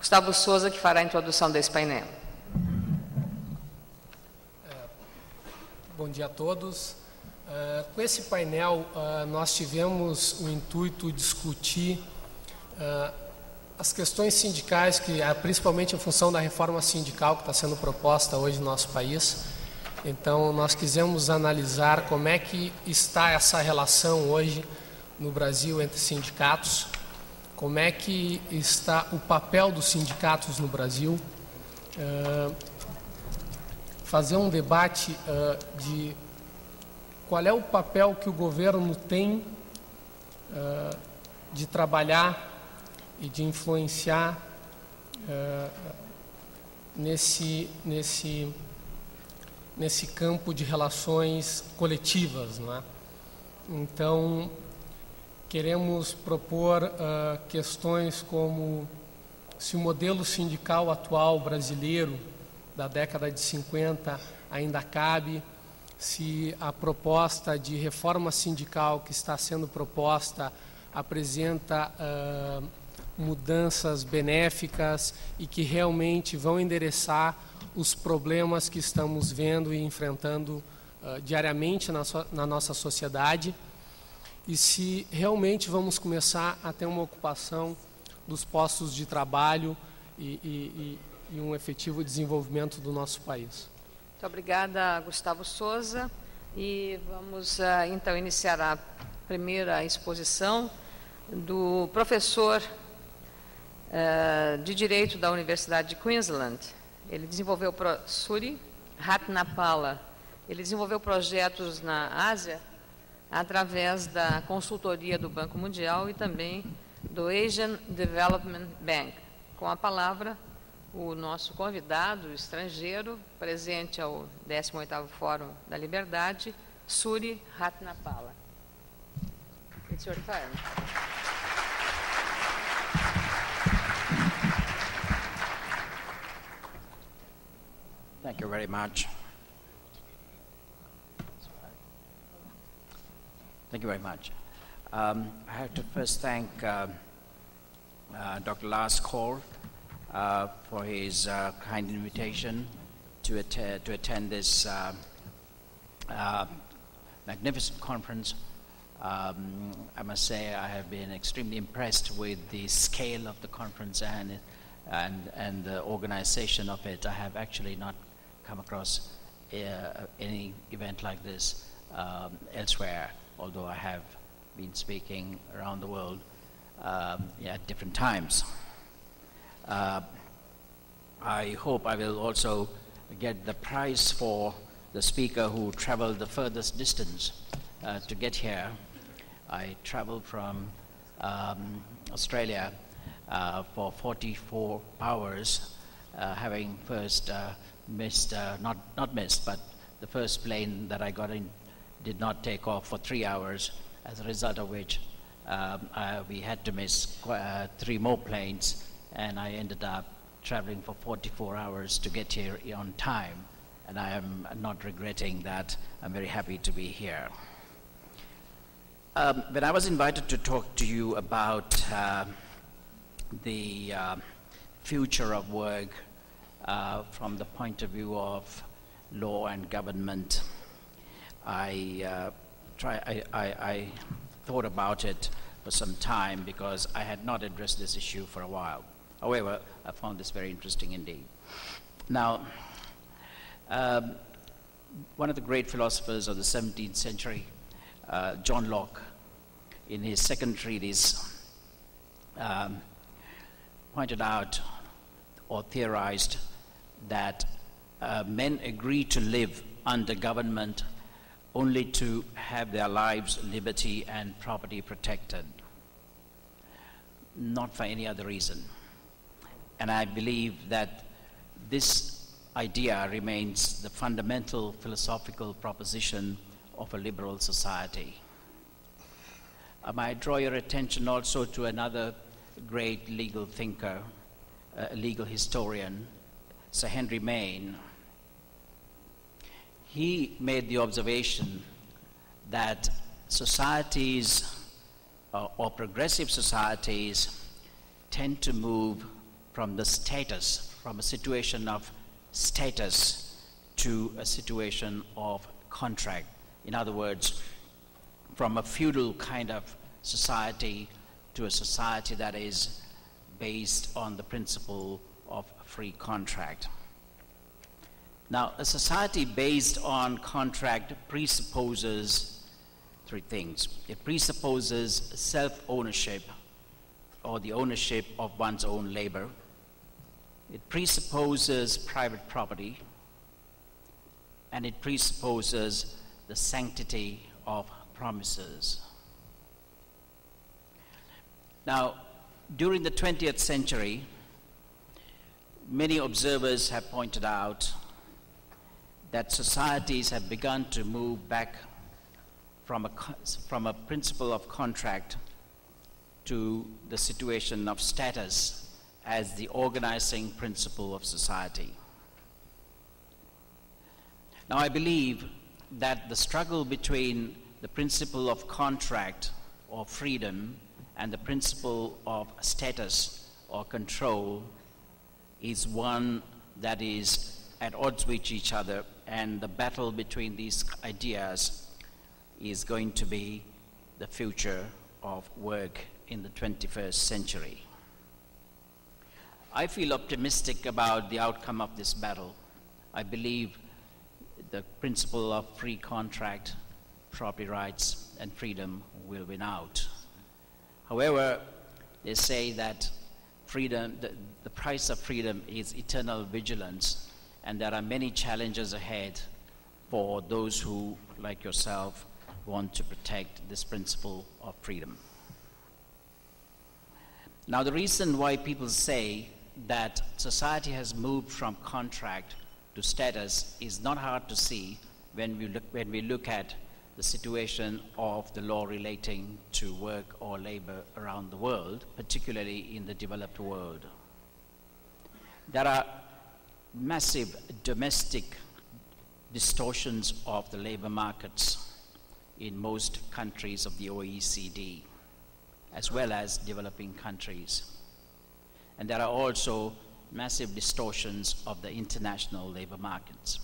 Gustavo Souza, que fará a introdução desse painel. Bom dia a todos. Uh, com esse painel, uh, nós tivemos o intuito de discutir uh, as questões sindicais, que principalmente em função da reforma sindical que está sendo proposta hoje no nosso país. Então, nós quisemos analisar como é que está essa relação hoje no Brasil entre sindicatos, como é que está o papel dos sindicatos no Brasil, fazer um debate uh, de qual é o papel que o governo tem uh, de trabalhar e de influenciar uh, nesse, nesse, nesse campo de relações coletivas. Não é? Então, queremos propor questões como se o modelo sindical atual brasileiro da década de 50 ainda cabe, se a proposta de reforma sindical que está sendo proposta apresenta uh, mudanças benéficas e que realmente vão endereçar os problemas que estamos vendo e enfrentando uh, diariamente na, so na nossa sociedade e se realmente vamos começar a ter uma ocupação dos postos de trabalho e, e, e um efetivo desenvolvimento do nosso país. Muito obrigada, Gustavo Souza. E vamos uh, então iniciar a primeira exposição do professor uh, de Direito da Universidade de Queensland. Ele desenvolveu Suri Ratnapala. Ele desenvolveu projetos na Ásia através da consultoria do Banco Mundial e também do Asian Development Bank. Com a palavra, o nosso convidado estrangeiro, presente ao 18º Fórum da Liberdade, Suri Ratnapala. It's your turn. Thank you very much. Thank you very much. Um, I have to first thank uh, uh, Dr. Lars Kohl uh, for his uh, kind invitation to, to attend this uh, uh, magnificent conference. Um, I must say I have been extremely impressed with the scale of the conference and, and, and the organization of it. I have actually not come across any event like this um, elsewhere, although I have been speaking around the world um, at different times. Uh, I hope I will also get the prize for the speaker who traveled the furthest distance uh, to get here. I traveled from um, Australia uh, for 44 hours, uh, having first uh, missed, uh, not, not missed, but the first plane that I got in did not take off for three hours, as a result of which um, we had to miss three more planes and I ended up traveling for 44 hours to get here on time. And I am not regretting that. I'm very happy to be here. Um, when I was invited to talk to you about uh, the uh, future of work uh, from the point of view of law and government, I, uh, try, I, I, I thought about it for some time because I had not addressed this issue for a while. However, I found this very interesting indeed. Now, um, one of the great philosophers of the 17th century, uh, John Locke, in his second treatise, um, pointed out or theorized that uh, men agree to live under government only to have their lives, liberty, and property protected, not for any other reason. And I believe that this idea remains the fundamental philosophical proposition of a liberal society. Um, I might draw your attention also to another great legal thinker, a legal historian, Sir Henry Maine. He made the observation that societies uh, or progressive societies tend to move from the status, from a situation of status to a situation of contract. In other words, from a feudal kind of society to a society that is based on the principle of free contract. Now, a society based on contract presupposes three things. It presupposes self ownership or the ownership of one's own labor. It presupposes private property. And it presupposes the sanctity of promises. Now, during the 20th century, many observers have pointed out that societies have begun to move back from a, from a principle of contract to the situation of status as the organizing principle of society. Now, I believe that the struggle between the principle of contract or freedom and the principle of status or control is one that is at odds with each other, and the battle between these ideas is going to be the future of work in the 21st century. I feel optimistic about the outcome of this battle. I believe the principle of free contract, property rights, and freedom will win out. However, they say that freedom, the, the price of freedom is eternal vigilance and there are many challenges ahead for those who, like yourself, want to protect this principle of freedom. Now, the reason why people say that society has moved from contract to status is not hard to see when we look, when we look at the situation of the law relating to work or labor around the world, particularly in the developed world. There are massive domestic distortions of the labor markets in most countries of the OECD, as well as developing countries. And there are also massive distortions of the international labor markets.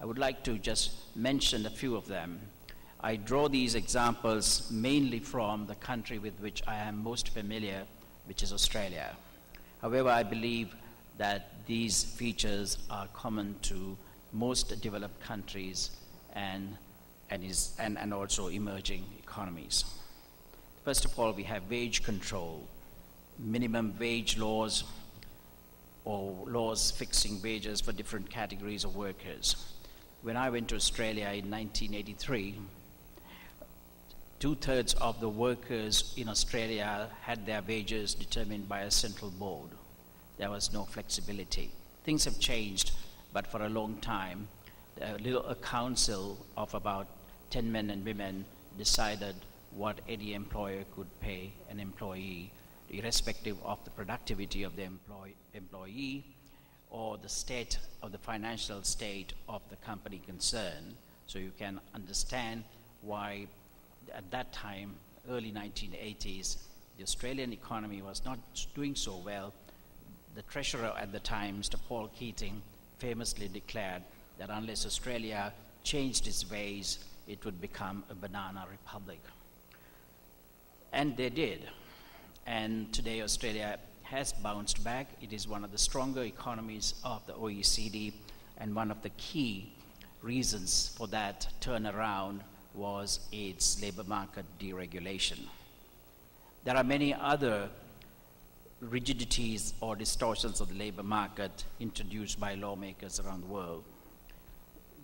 I would like to just mention a few of them. I draw these examples mainly from the country with which I am most familiar, which is Australia. However, I believe that these features are common to most developed countries and, and, is, and, and also emerging economies. First of all, we have wage control, minimum wage laws, or laws fixing wages for different categories of workers. When I went to Australia in 1983, two thirds of the workers in Australia had their wages determined by a central board there was no flexibility. Things have changed, but for a long time, a, little, a council of about 10 men and women decided what any employer could pay an employee, irrespective of the productivity of the employ, employee or the state of the financial state of the company concerned. So you can understand why at that time, early 1980s, the Australian economy was not doing so well the treasurer at the time, Mr. Paul Keating, famously declared that unless Australia changed its ways, it would become a banana republic. And they did. And today, Australia has bounced back. It is one of the stronger economies of the OECD, and one of the key reasons for that turnaround was its labor market deregulation. There are many other rigidities or distortions of the labor market introduced by lawmakers around the world.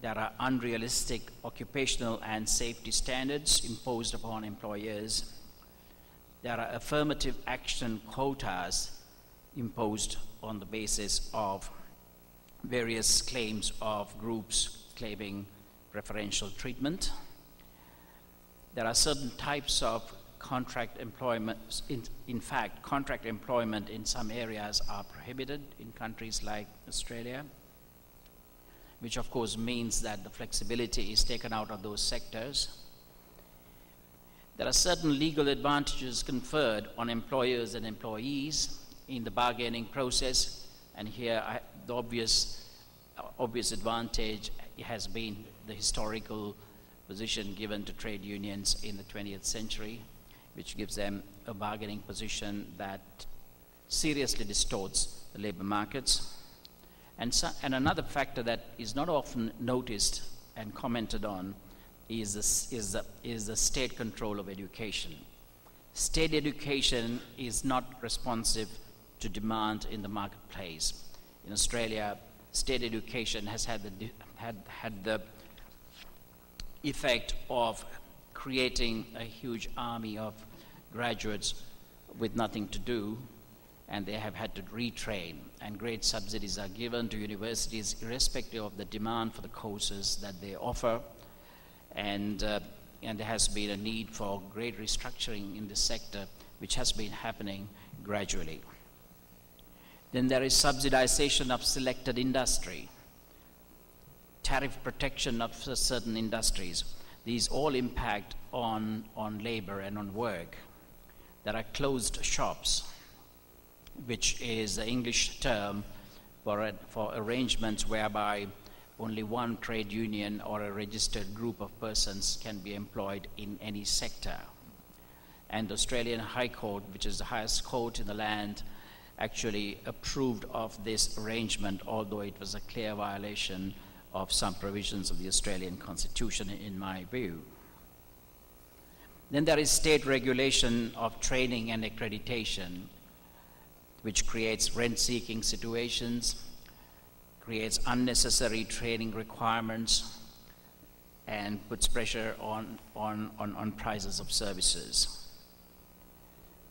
There are unrealistic occupational and safety standards imposed upon employers. There are affirmative action quotas imposed on the basis of various claims of groups claiming preferential treatment. There are certain types of contract employment, in, in, fact, contract employment in some areas are prohibited in countries like Australia, which of course means that the flexibility is taken out of those sectors. There are certain legal advantages conferred on employers and employees, in the bargaining process. And here, I, the obvious, obvious advantage has been the historical position given to trade unions in the 20th century, which gives them a bargaining position that seriously distorts the labor markets. And, so, and another factor that is not often noticed and commented on is, this, is, the, is the state control of education. State education is not responsive to demand in the marketplace. In Australia, state education has had the, had, had the effect of creating a huge army of graduates with nothing to do, and they have had to retrain. And great subsidies are given to universities, irrespective of the demand for the courses that they offer. And, uh, and there has been a need for great restructuring in this sector, which has been happening gradually. Then there is subsidization of selected industry, tariff protection of certain industries. These all impact on, on labor and on work. There are closed shops, which is the English term for, for arrangements whereby only one trade union or a registered group of persons can be employed in any sector. And the Australian High Court, which is the highest court in the land, actually approved of this arrangement, although it was a clear violation of some provisions of the Australian Constitution, in my view. Then there is state regulation of training and accreditation, which creates rent seeking situations, creates unnecessary training requirements, and puts pressure on, on, on, on prices of services.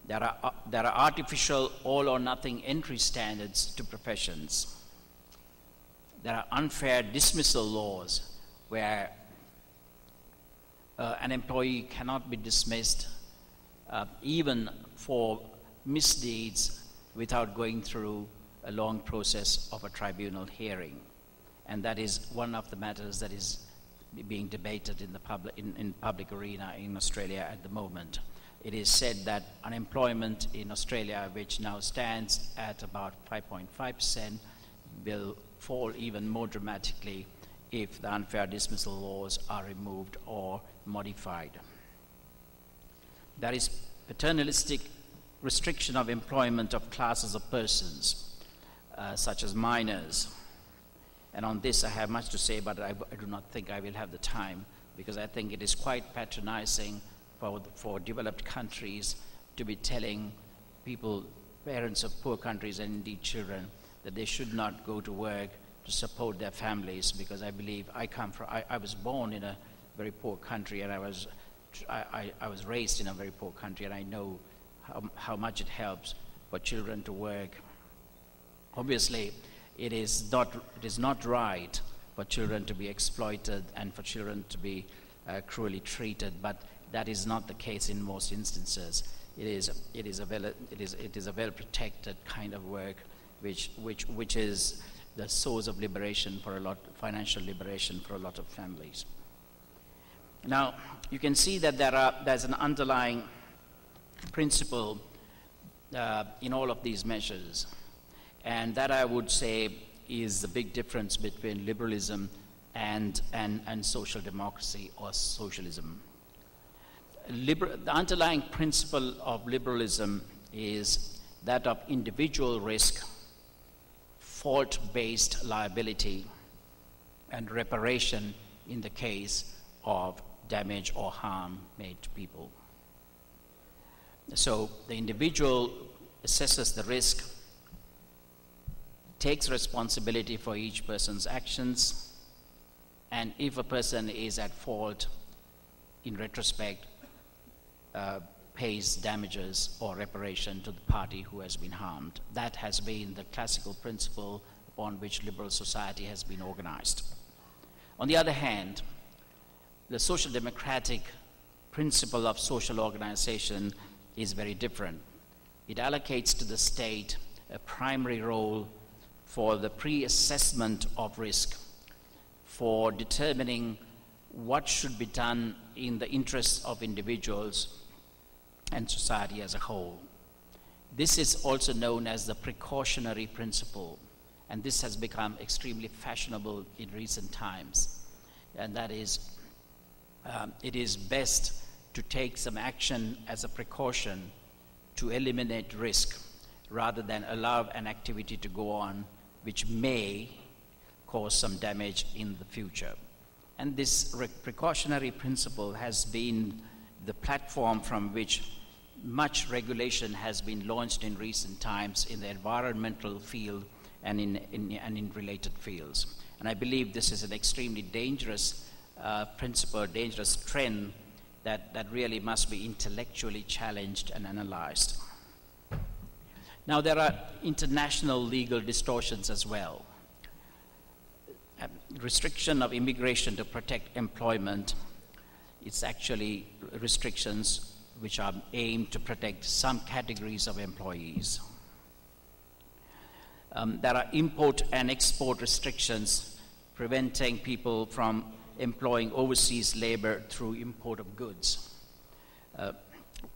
There are, uh, there are artificial all or nothing entry standards to professions. There are unfair dismissal laws where uh, an employee cannot be dismissed uh, even for misdeeds without going through a long process of a tribunal hearing. And that is one of the matters that is being debated in the public, in, in public arena in Australia at the moment it is said that unemployment in Australia, which now stands at about 5.5%, will fall even more dramatically if the unfair dismissal laws are removed or modified. There is paternalistic restriction of employment of classes of persons, uh, such as minors. And on this, I have much to say, but I, I do not think I will have the time because I think it is quite patronizing for, for developed countries to be telling people, parents of poor countries and indeed children, that they should not go to work to support their families because I believe I come from, I, I was born in a very poor country and I was, I, I, I was raised in a very poor country and I know how, how much it helps for children to work. Obviously, it is not, it is not right for children to be exploited and for children to be uh, cruelly treated, but that is not the case in most instances. It is, it is, a, well, it is, it is a well protected kind of work which, which, which is the source of liberation for a lot, financial liberation for a lot of families. Now, you can see that there are, there's an underlying principle uh, in all of these measures. And that I would say is the big difference between liberalism and, and, and social democracy or socialism liber- the underlying principle of liberalism is that of individual risk, fault based liability, and reparation in the case of damage or harm made to people. So the individual assesses the risk, takes responsibility for each person's actions, and if a person is at fault, in retrospect, uh, pays damages or reparation to the party who has been harmed. That has been the classical principle upon which liberal society has been organized. On the other hand, the social democratic principle of social organization is very different. It allocates to the state a primary role for the pre assessment of risk, for determining what should be done in the interests of individuals and society as a whole. This is also known as the precautionary principle, and this has become extremely fashionable in recent times. And that is, um, it is best to take some action as a precaution to eliminate risk rather than allow an activity to go on which may cause some damage in the future. And this re- precautionary principle has been the platform from which much regulation has been launched in recent times in the environmental field and in, in and in related fields. And I believe this is an extremely dangerous uh, principle, dangerous trend that, that really must be intellectually challenged and analyzed. Now, there are international legal distortions as well. Um, restriction of immigration to protect employment, it's actually restrictions which are aimed to protect some categories of employees. Um, there are import and export restrictions preventing people from employing overseas labor through import of goods. Uh,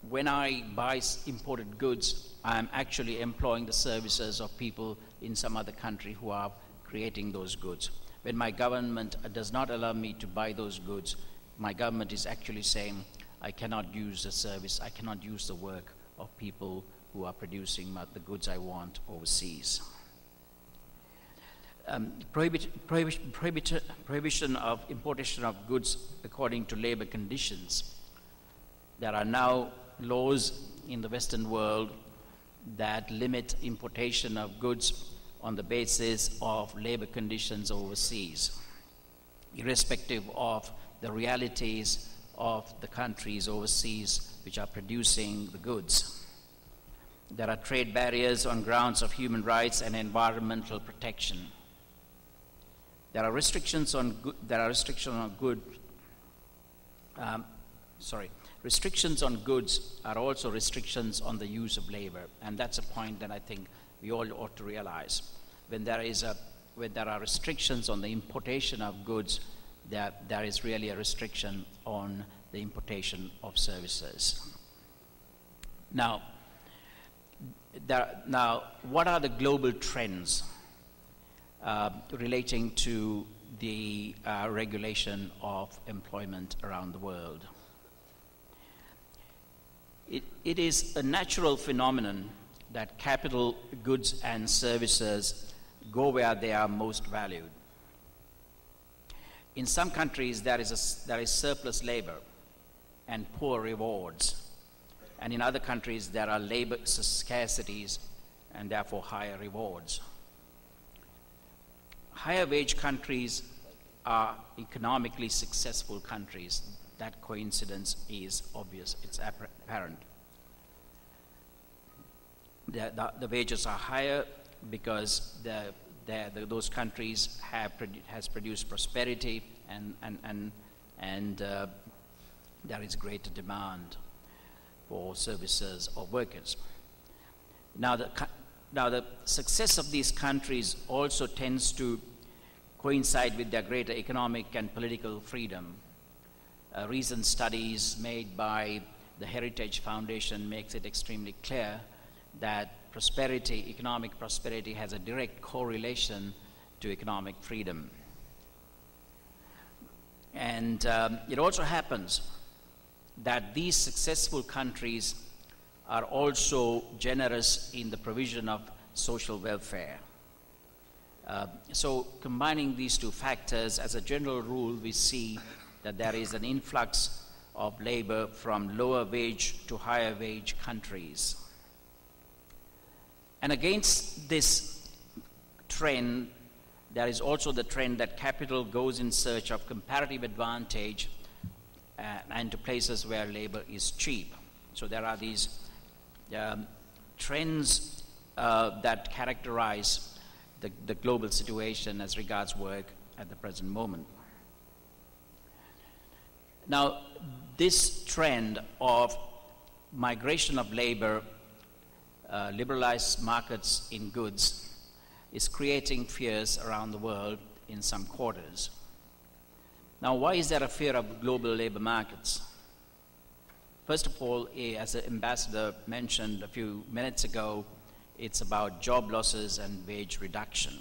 when I buy imported goods, I'm actually employing the services of people in some other country who are creating those goods. When my government does not allow me to buy those goods, my government is actually saying, I cannot use the service, I cannot use the work of people who are producing the goods I want overseas. Um, prohibit, prohibit, prohibit, prohibition of importation of goods according to labor conditions. There are now laws in the Western world that limit importation of goods on the basis of labor conditions overseas, irrespective of the realities of the countries overseas which are producing the goods. There are trade barriers on grounds of human rights and environmental protection. There are restrictions on good, there are restrictions on good. Um, sorry, restrictions on goods are also restrictions on the use of labor, and that's a point that I think we all ought to realize. When there is a when there are restrictions on the importation of goods, there, there is really a restriction on the importation of services. Now, there, now, what are the global trends uh, relating to the uh, regulation of employment around the world? It, it is a natural phenomenon that capital goods and services go where they are most valued. In some countries, there is, a, there is surplus labor and poor rewards. And in other countries, there are labor scarcities and therefore higher rewards. Higher wage countries are economically successful countries that coincidence is obvious, it's apparent. The, the, the wages are higher because the, the, those countries have produ- has produced prosperity and, and, and, and uh, there is greater demand for services or workers. Now the, now, the success of these countries also tends to coincide with their greater economic and political freedom uh, recent studies made by the Heritage Foundation makes it extremely clear that prosperity, economic prosperity, has a direct correlation to economic freedom. And um, it also happens that these successful countries are also generous in the provision of social welfare. Uh, so, combining these two factors, as a general rule, we see that there is an influx of labor from lower wage to higher wage countries. And against this trend, there is also the trend that capital goes in search of comparative advantage uh, and to places where labor is cheap. So there are these um, trends uh, that characterize the, the global situation as regards work at the present moment. Now, this trend of migration of labor, uh, liberalized markets in goods, is creating fears around the world in some quarters. Now, why is there a fear of global labor markets? First of all, eh, as the ambassador mentioned a few minutes ago, it's about job losses and wage reduction.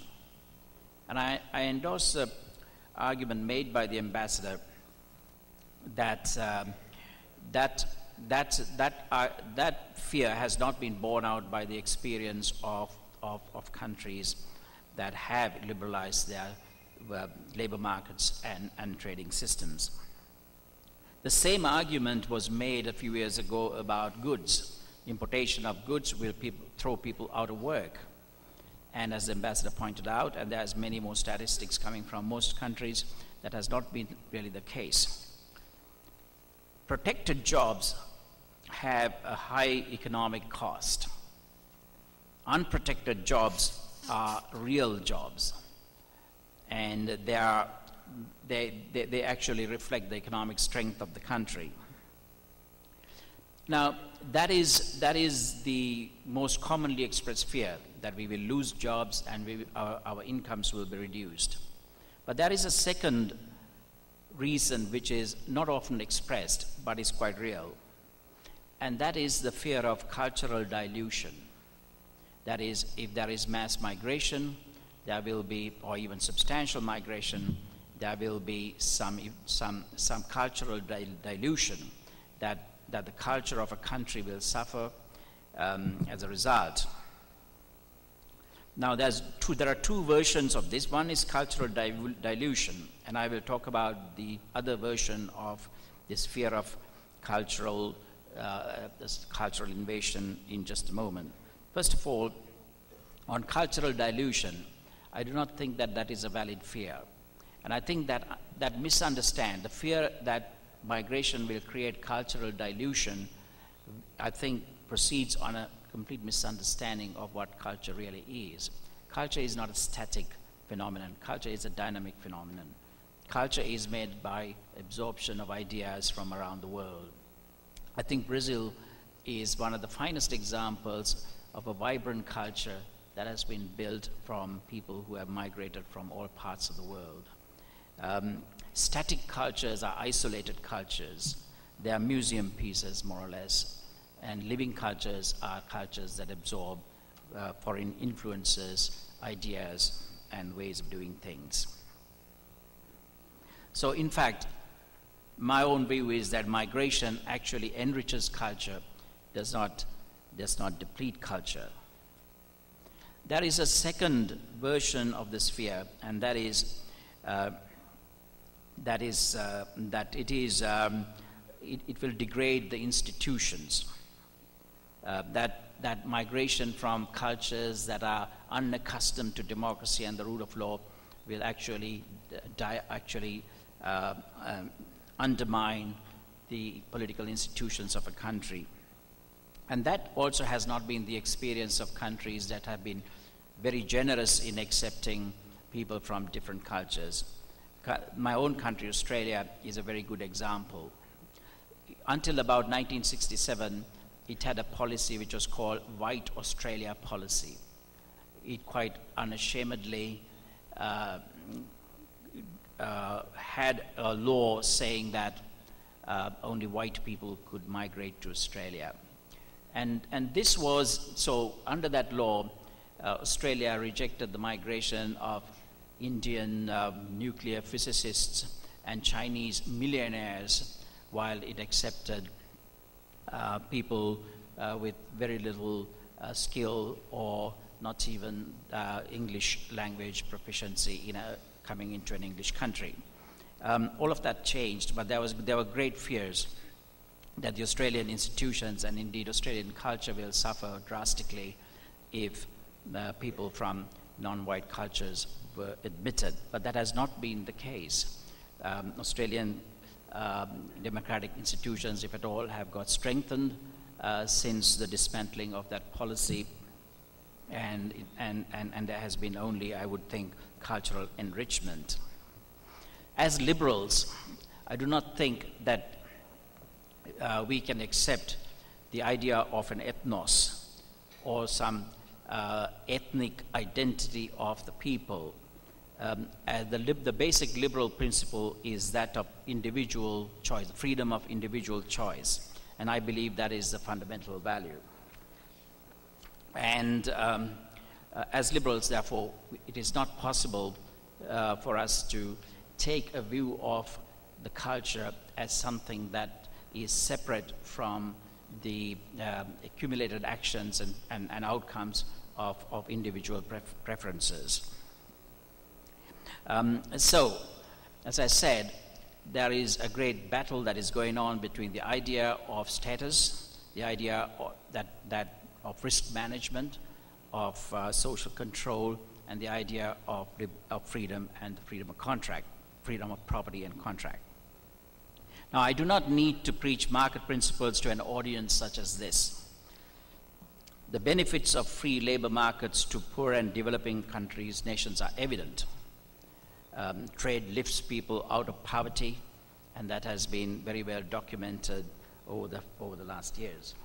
And I, I endorse the argument made by the ambassador that um, that that that uh, that fear has not been borne out by the experience of of, of countries that have liberalized their uh, labor markets and, and trading systems. The same argument was made a few years ago about goods. Importation of goods will people, throw people out of work. And as the ambassador pointed out, and there's many more statistics coming from most countries, that has not been really the case. Protected jobs have a high economic cost. Unprotected jobs are real jobs, and they, are, they, they, they actually reflect the economic strength of the country. Now, that is, that is the most commonly expressed fear that we will lose jobs and we, our, our incomes will be reduced. But there is a second reason which is not often expressed but is quite real, and that is the fear of cultural dilution. That is, if there is mass migration, there will be, or even substantial migration, there will be some, some, some cultural dilution that, that the culture of a country will suffer um, as a result. Now, there's two, there are two versions of this. One is cultural dilution, and I will talk about the other version of this fear of cultural, uh, cultural invasion in just a moment. First of all, on cultural dilution, I do not think that that is a valid fear. And I think that that misunderstand, the fear that migration will create cultural dilution, I think proceeds on a complete misunderstanding of what culture really is. Culture is not a static phenomenon, culture is a dynamic phenomenon. Culture is made by absorption of ideas from around the world. I think Brazil is one of the finest examples of a vibrant culture that has been built from people who have migrated from all parts of the world. Um, static cultures are isolated cultures. They are museum pieces, more or less and living cultures are cultures that absorb uh, foreign influences, ideas, and ways of doing things. So, in fact, my own view is that migration actually enriches culture, does not, does not deplete culture. There is a second version of this fear, and that is uh, that is uh, that it is um, it, it will degrade the institutions uh, that, that migration from cultures that are unaccustomed to democracy and the rule of law will actually, actually uh, um, undermine the political institutions of a country. And that also has not been the experience of countries that have been very generous in accepting people from different cultures. My own country, Australia, is a very good example. Until about 1967, it had a policy which was called White Australia Policy. It quite unashamedly uh, uh, had a law saying that uh, only white people could migrate to Australia. And, and this was, so under that law, uh, Australia rejected the migration of Indian uh, nuclear physicists and Chinese millionaires while it accepted uh, people uh, with very little uh, skill or not even English language proficiency in a, coming into an English country. Um, all of that changed, but there, was, there were great fears that the Australian institutions and indeed Australian culture will suffer drastically if uh, people from non-white cultures were admitted. But that has not been the case. Um, Australian um, democratic institutions, if at all, have got strengthened uh, since the dismantling of that policy. And, and, and, and there has been only, I would think, cultural enrichment. As liberals, I do not think that uh, we can accept the idea of an ethnos or some uh, ethnic identity of the people um, uh, the, the basic liberal principle is that of individual choice, freedom of individual choice. And I believe that is the fundamental value. And um, uh, as liberals, therefore, it is not possible uh, for us to take a view of the culture as something that is separate from the um, accumulated actions and, and, and outcomes of, of individual pref- preferences. Um, so, as I said, there is a great battle that is going on between the idea of status, the idea of that, that of risk management, of uh, social control, and the idea of, of freedom and the freedom of contract, freedom of property and contract. Now, I do not need to preach market principles to an audience such as this. The benefits of free labor markets to poor and developing countries, nations are evident. Um, trade lifts people out of poverty, and that has been very well documented over the, over the last years.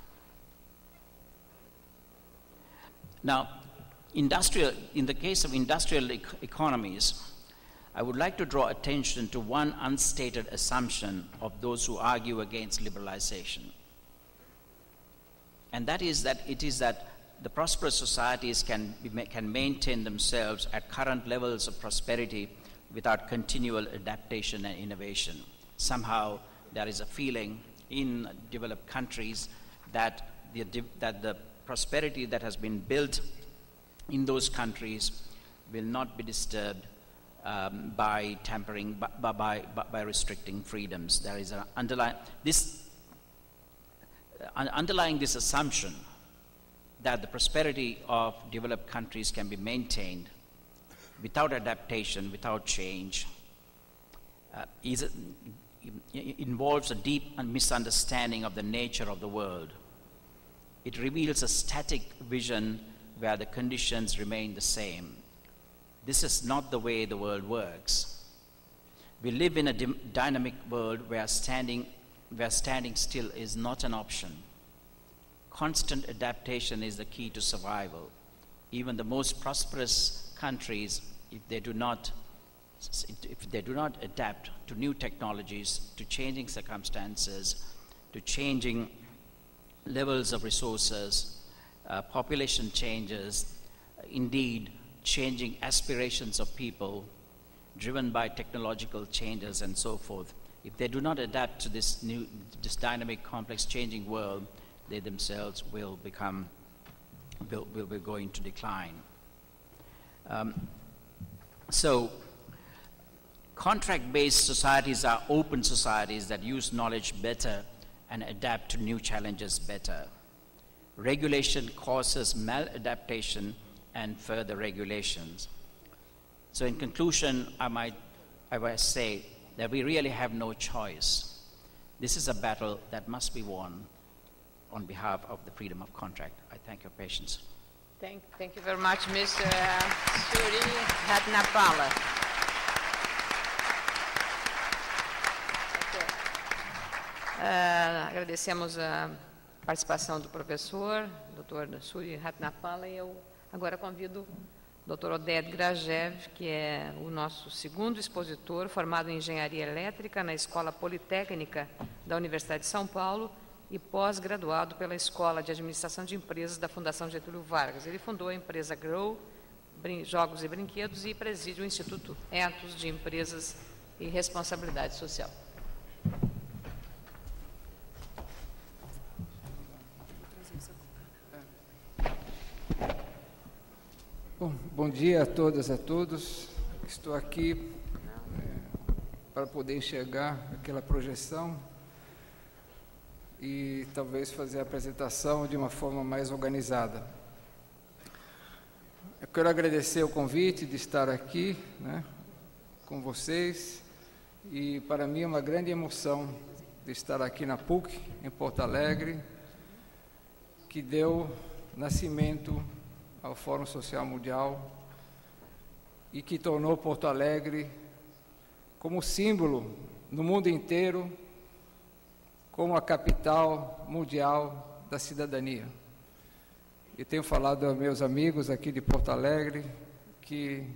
Now, industrial, in the case of industrial ec- economies, I would like to draw attention to one unstated assumption of those who argue against liberalization. And that is that it is that the prosperous societies can, be, can maintain themselves at current levels of prosperity without continual adaptation and innovation. Somehow, there is a feeling in developed countries that the, that the prosperity that has been built in those countries will not be disturbed um, by tampering, by, by, by, restricting freedoms. There is an underlying, this, uh, underlying this assumption that the prosperity of developed countries can be maintained without adaptation, without change, uh, is, involves a deep misunderstanding of the nature of the world. It reveals a static vision where the conditions remain the same. This is not the way the world works. We live in a dynamic world where standing, where standing still is not an option. Constant adaptation is the key to survival. Even the most prosperous countries, if they do not if they do not adapt to new technologies, to changing circumstances, to changing levels of resources, uh, population changes, indeed, changing aspirations of people driven by technological changes and so forth. If they do not adapt to this new, this dynamic, complex, changing world, they themselves will become, will, will be going to decline. Um, so, contract based societies are open societies that use knowledge better and adapt to new challenges better. Regulation causes maladaptation and further regulations. So, in conclusion, I might, I might say that we really have no choice. This is a battle that must be won on behalf of the freedom of contract. I thank your patience. Thank, thank you very much, Mr. Suri Hatnapala. Uh, agradecemos a participação do professor, Dr. Suri Ratnapala, e eu agora convido o Dr. Oded Grajev, que é o nosso segundo expositor, formado em Engenharia Elétrica na Escola Politécnica da Universidade de São Paulo e pós-graduado pela Escola de Administração de Empresas da Fundação Getúlio Vargas. Ele fundou a empresa Grow, Jogos e Brinquedos, e preside o Instituto Etos de Empresas e Responsabilidade Social. Bom, bom dia a todas e a todos. Estou aqui é, para poder enxergar aquela projeção e talvez fazer a apresentação de uma forma mais organizada. Eu quero agradecer o convite de estar aqui né, com vocês e para mim é uma grande emoção de estar aqui na PUC, em Porto Alegre, que deu nascimento ao Fórum Social Mundial e que tornou Porto Alegre como símbolo no mundo inteiro, como a capital mundial da cidadania. E tenho falado aos meus amigos aqui de Porto Alegre que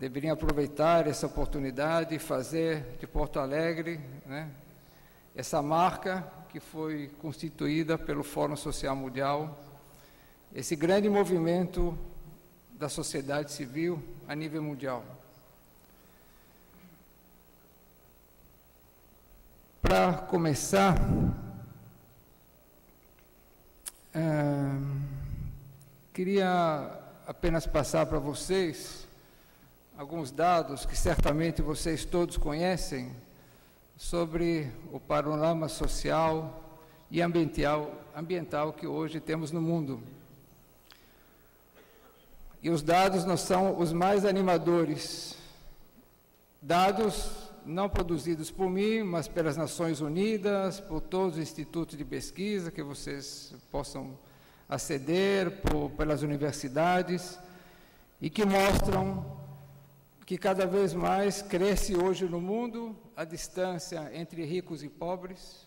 deveriam aproveitar essa oportunidade e fazer de Porto Alegre né, essa marca que foi constituída pelo Fórum Social Mundial, esse grande movimento da sociedade civil a nível mundial. Para começar, é, queria apenas passar para vocês alguns dados que certamente vocês todos conhecem sobre o panorama social e ambiental, ambiental que hoje temos no mundo. E os dados não são os mais animadores. Dados não produzidos por mim, mas pelas Nações Unidas, por todos os institutos de pesquisa que vocês possam aceder, por, pelas universidades, e que mostram que cada vez mais cresce hoje no mundo a distância entre ricos e pobres.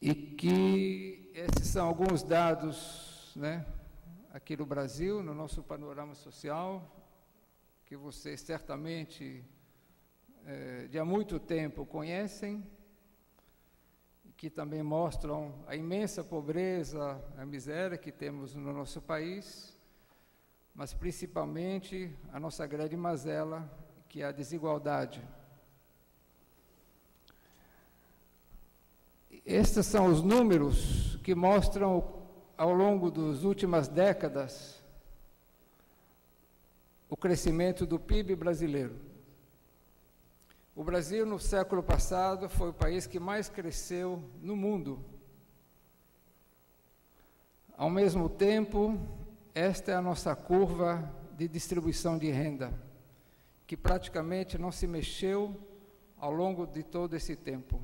E que esses são alguns dados, né, aqui no Brasil, no nosso panorama social, que vocês certamente é, de há muito tempo conhecem, que também mostram a imensa pobreza, a miséria que temos no nosso país, mas principalmente a nossa grande mazela, que é a desigualdade. Estes são os números que mostram ao longo das últimas décadas, o crescimento do PIB brasileiro. O Brasil, no século passado, foi o país que mais cresceu no mundo. Ao mesmo tempo, esta é a nossa curva de distribuição de renda, que praticamente não se mexeu ao longo de todo esse tempo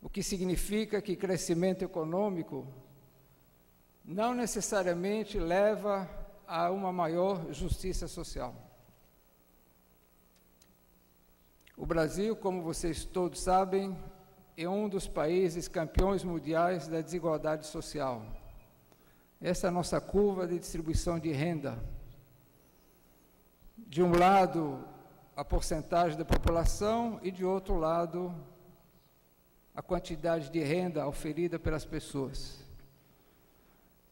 o que significa que crescimento econômico não necessariamente leva a uma maior justiça social. O Brasil, como vocês todos sabem, é um dos países campeões mundiais da desigualdade social. Essa é a nossa curva de distribuição de renda. De um lado, a porcentagem da população e de outro lado, a quantidade de renda oferida pelas pessoas.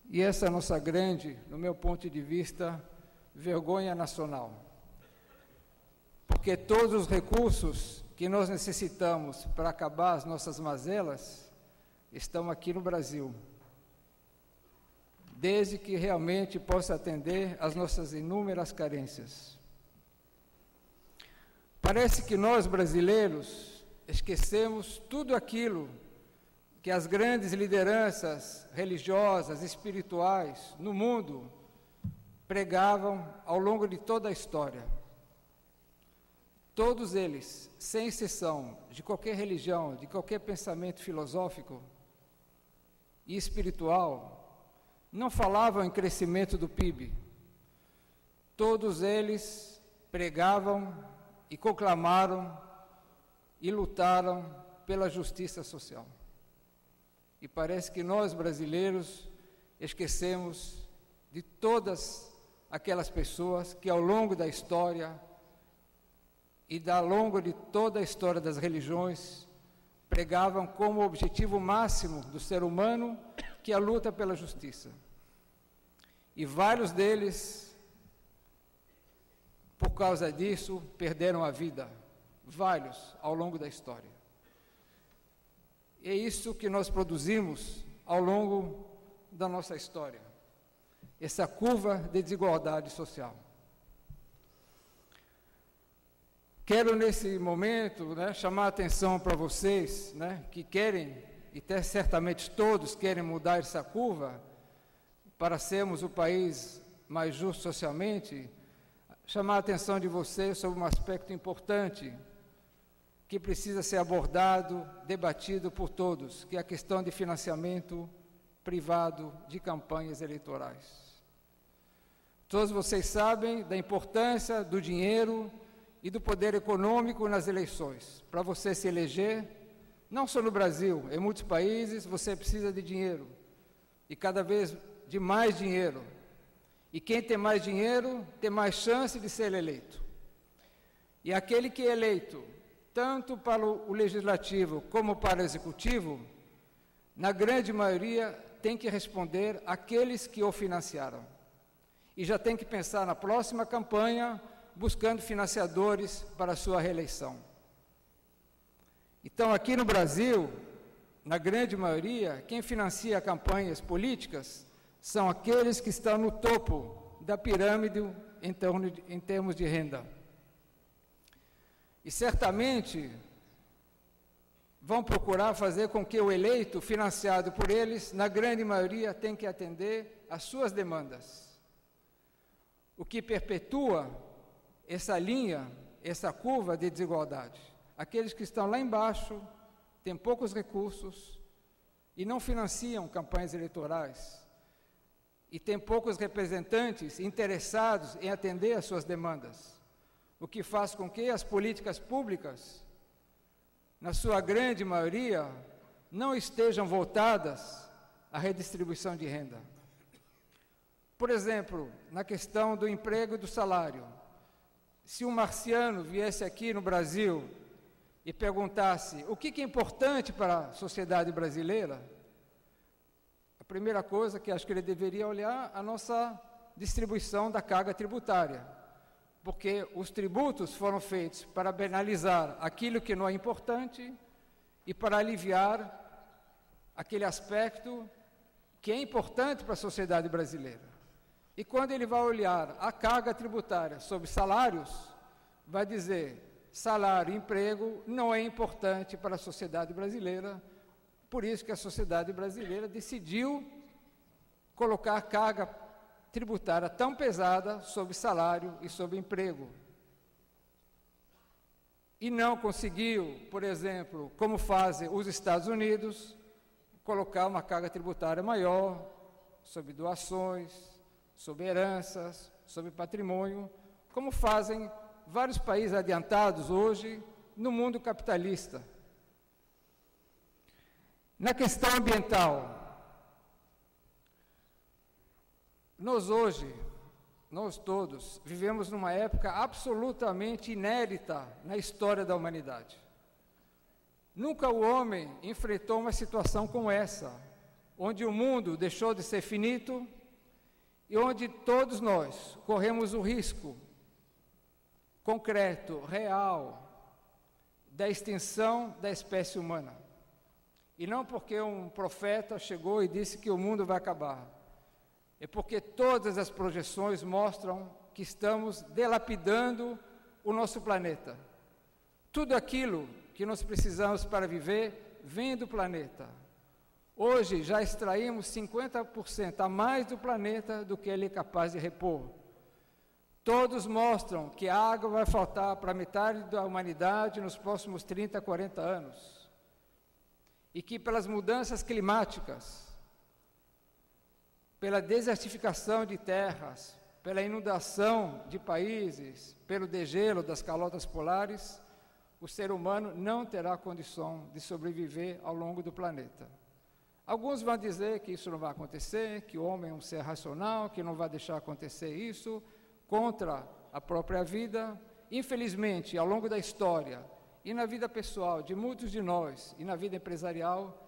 E essa é a nossa grande, no meu ponto de vista, vergonha nacional. Porque todos os recursos que nós necessitamos para acabar as nossas mazelas estão aqui no Brasil. Desde que realmente possa atender às nossas inúmeras carências. Parece que nós brasileiros esquecemos tudo aquilo que as grandes lideranças religiosas, espirituais no mundo pregavam ao longo de toda a história. Todos eles, sem exceção, de qualquer religião, de qualquer pensamento filosófico e espiritual, não falavam em crescimento do PIB. Todos eles pregavam e conclamaram e lutaram pela justiça social. E parece que nós brasileiros esquecemos de todas aquelas pessoas que ao longo da história e ao longo de toda a história das religiões pregavam como objetivo máximo do ser humano que a luta pela justiça. E vários deles, por causa disso, perderam a vida vários ao longo da história. É isso que nós produzimos ao longo da nossa história, essa curva de desigualdade social. Quero nesse momento né, chamar a atenção para vocês né, que querem, e até certamente todos querem mudar essa curva para sermos o país mais justo socialmente, chamar a atenção de vocês sobre um aspecto importante que precisa ser abordado, debatido por todos, que é a questão de financiamento privado de campanhas eleitorais. Todos vocês sabem da importância do dinheiro e do poder econômico nas eleições. Para você se eleger, não só no Brasil, em muitos países você precisa de dinheiro e cada vez de mais dinheiro. E quem tem mais dinheiro tem mais chance de ser eleito. E aquele que é eleito, tanto para o legislativo como para o executivo, na grande maioria tem que responder aqueles que o financiaram. E já tem que pensar na próxima campanha buscando financiadores para a sua reeleição. Então, aqui no Brasil, na grande maioria, quem financia campanhas políticas são aqueles que estão no topo da pirâmide em, em termos de renda. E certamente vão procurar fazer com que o eleito, financiado por eles, na grande maioria, tenha que atender às suas demandas. O que perpetua essa linha, essa curva de desigualdade. Aqueles que estão lá embaixo têm poucos recursos e não financiam campanhas eleitorais e têm poucos representantes interessados em atender às suas demandas, o que faz com que as políticas públicas, na sua grande maioria, não estejam voltadas à redistribuição de renda. Por exemplo, na questão do emprego e do salário. Se um marciano viesse aqui no Brasil e perguntasse o que é importante para a sociedade brasileira, a primeira coisa que acho que ele deveria olhar a nossa distribuição da carga tributária, porque os tributos foram feitos para penalizar aquilo que não é importante e para aliviar aquele aspecto que é importante para a sociedade brasileira. E quando ele vai olhar a carga tributária sobre salários, vai dizer salário e emprego não é importante para a sociedade brasileira, por isso que a sociedade brasileira decidiu colocar carga tributária tão pesada sobre salário e sobre emprego. E não conseguiu, por exemplo, como fazem os Estados Unidos, colocar uma carga tributária maior sobre doações, sobre heranças, sobre patrimônio, como fazem vários países adiantados hoje no mundo capitalista. Na questão ambiental, nós hoje, nós todos, vivemos numa época absolutamente inédita na história da humanidade. Nunca o homem enfrentou uma situação como essa, onde o mundo deixou de ser finito e onde todos nós corremos o risco concreto, real, da extinção da espécie humana. E não porque um profeta chegou e disse que o mundo vai acabar. É porque todas as projeções mostram que estamos delapidando o nosso planeta. Tudo aquilo que nós precisamos para viver vem do planeta. Hoje já extraímos 50% a mais do planeta do que ele é capaz de repor. Todos mostram que a água vai faltar para metade da humanidade nos próximos 30, 40 anos. E que pelas mudanças climáticas, pela desertificação de terras, pela inundação de países, pelo degelo das calotas polares, o ser humano não terá condição de sobreviver ao longo do planeta. Alguns vão dizer que isso não vai acontecer, que o homem é um ser racional, que não vai deixar acontecer isso, contra a própria vida. Infelizmente, ao longo da história e na vida pessoal de muitos de nós e na vida empresarial,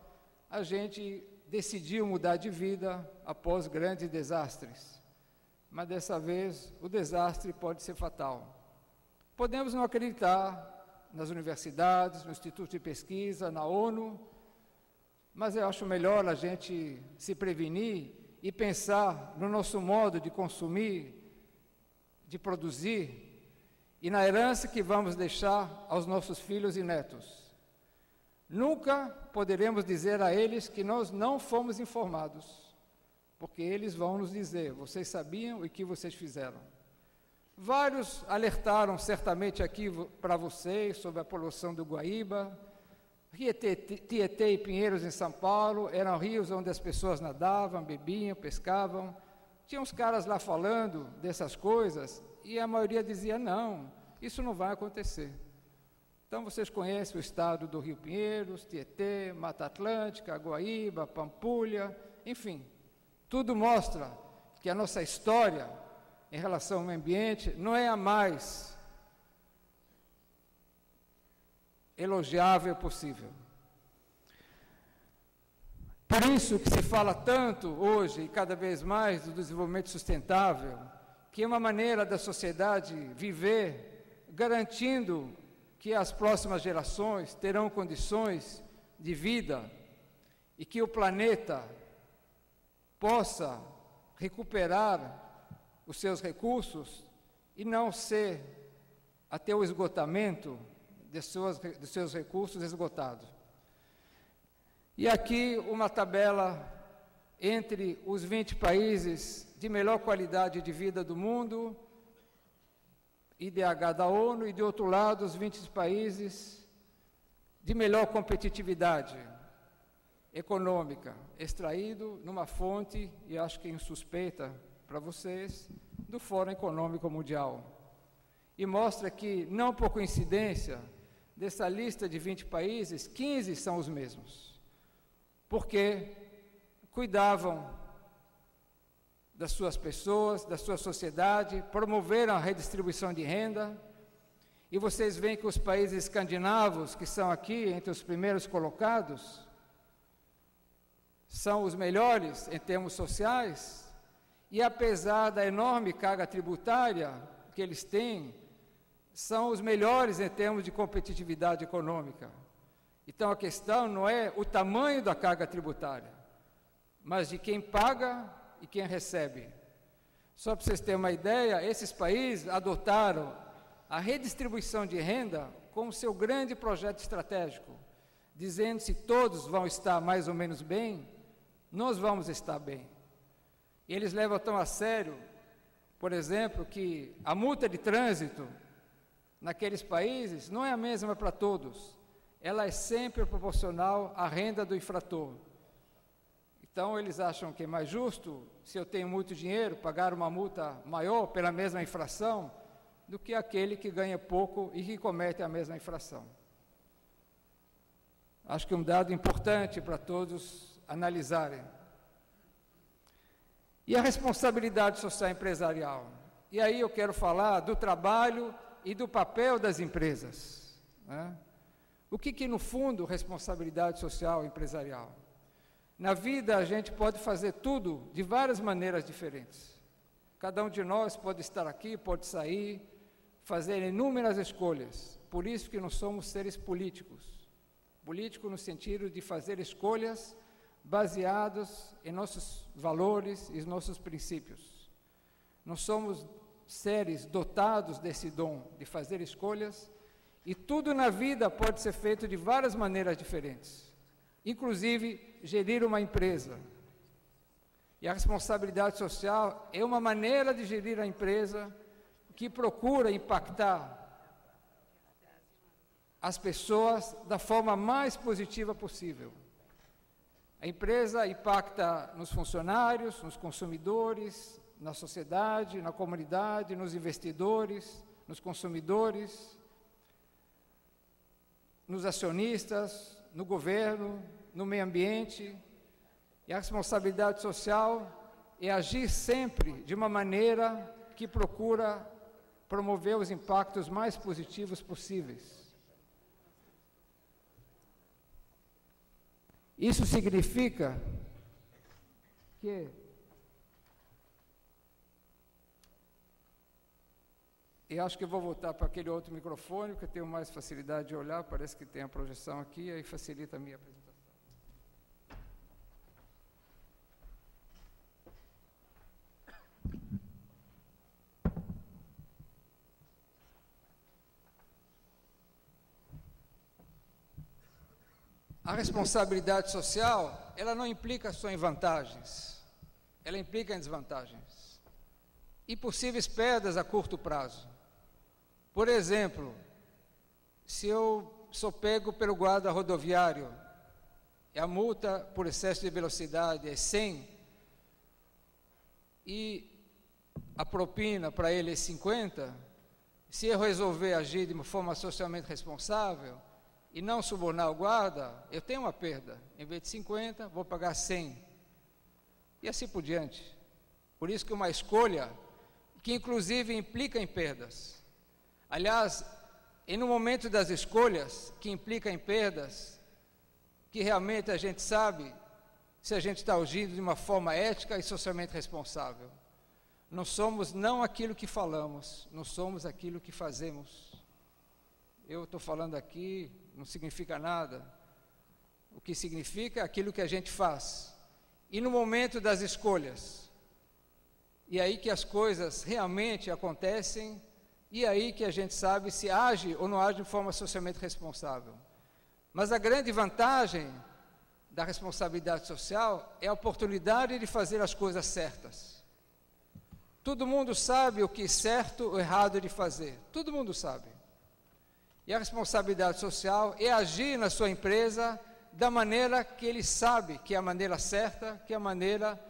a gente decidiu mudar de vida após grandes desastres. Mas dessa vez o desastre pode ser fatal. Podemos não acreditar nas universidades, no Instituto de Pesquisa, na ONU, mas eu acho melhor a gente se prevenir e pensar no nosso modo de consumir de produzir e na herança que vamos deixar aos nossos filhos e netos. Nunca poderemos dizer a eles que nós não fomos informados, porque eles vão nos dizer: vocês sabiam o que vocês fizeram. Vários alertaram certamente aqui para vocês sobre a poluição do Guaíba. Tietê e Pinheiros em São Paulo eram rios onde as pessoas nadavam, bebiam, pescavam tinha uns caras lá falando dessas coisas e a maioria dizia: não, isso não vai acontecer. Então vocês conhecem o estado do Rio Pinheiros, Tietê, Mata Atlântica, Guaíba, Pampulha, enfim, tudo mostra que a nossa história em relação ao meio ambiente não é a mais elogiável possível. Por isso que se fala tanto hoje e cada vez mais do desenvolvimento sustentável, que é uma maneira da sociedade viver garantindo que as próximas gerações terão condições de vida e que o planeta possa recuperar os seus recursos e não ser até o esgotamento de suas, de seus recursos esgotados. E aqui uma tabela entre os 20 países de melhor qualidade de vida do mundo, IDH da ONU, e de outro lado, os 20 países de melhor competitividade econômica, extraído numa fonte, e acho que insuspeita para vocês, do Fórum Econômico Mundial. E mostra que, não por coincidência, dessa lista de 20 países, 15 são os mesmos. Porque cuidavam das suas pessoas, da sua sociedade, promoveram a redistribuição de renda. E vocês veem que os países escandinavos, que são aqui entre os primeiros colocados, são os melhores em termos sociais, e apesar da enorme carga tributária que eles têm, são os melhores em termos de competitividade econômica. Então a questão não é o tamanho da carga tributária, mas de quem paga e quem recebe. Só para vocês terem uma ideia, esses países adotaram a redistribuição de renda como seu grande projeto estratégico, dizendo se todos vão estar mais ou menos bem, nós vamos estar bem. E eles levam tão a sério, por exemplo, que a multa de trânsito naqueles países não é a mesma para todos. Ela é sempre proporcional à renda do infrator. Então eles acham que é mais justo, se eu tenho muito dinheiro, pagar uma multa maior pela mesma infração, do que aquele que ganha pouco e que comete a mesma infração. Acho que é um dado importante para todos analisarem. E a responsabilidade social empresarial. E aí eu quero falar do trabalho e do papel das empresas. Né? O que, que, no fundo, responsabilidade social empresarial? Na vida, a gente pode fazer tudo de várias maneiras diferentes. Cada um de nós pode estar aqui, pode sair, fazer inúmeras escolhas. Por isso que nós somos seres políticos. Político no sentido de fazer escolhas baseados em nossos valores e nossos princípios. Nós somos seres dotados desse dom de fazer escolhas e tudo na vida pode ser feito de várias maneiras diferentes inclusive gerir uma empresa. E a responsabilidade social é uma maneira de gerir a empresa que procura impactar as pessoas da forma mais positiva possível. A empresa impacta nos funcionários, nos consumidores, na sociedade, na comunidade, nos investidores, nos consumidores, nos acionistas, no governo, no meio ambiente. E a responsabilidade social é agir sempre de uma maneira que procura promover os impactos mais positivos possíveis. Isso significa que E acho que vou voltar para aquele outro microfone, porque eu tenho mais facilidade de olhar, parece que tem a projeção aqui, aí facilita a minha apresentação. A responsabilidade social, ela não implica só em vantagens, ela implica em desvantagens e possíveis perdas a curto prazo. Por exemplo, se eu sou pego pelo guarda rodoviário e a multa por excesso de velocidade é 100 e a propina para ele é 50, se eu resolver agir de uma forma socialmente responsável, e não subornar o guarda, eu tenho uma perda. Em vez de 50, vou pagar 100. E assim por diante. Por isso que uma escolha que inclusive implica em perdas. Aliás, e no momento das escolhas, que implica em perdas, que realmente a gente sabe se a gente está agindo de uma forma ética e socialmente responsável. Não somos não aquilo que falamos, não somos aquilo que fazemos. Eu estou falando aqui, não significa nada. O que significa é aquilo que a gente faz. E no momento das escolhas, e aí que as coisas realmente acontecem, e aí que a gente sabe se age ou não age de forma socialmente responsável. Mas a grande vantagem da responsabilidade social é a oportunidade de fazer as coisas certas. Todo mundo sabe o que é certo ou errado de fazer. Todo mundo sabe. E a responsabilidade social é agir na sua empresa da maneira que ele sabe que é a maneira certa, que é a maneira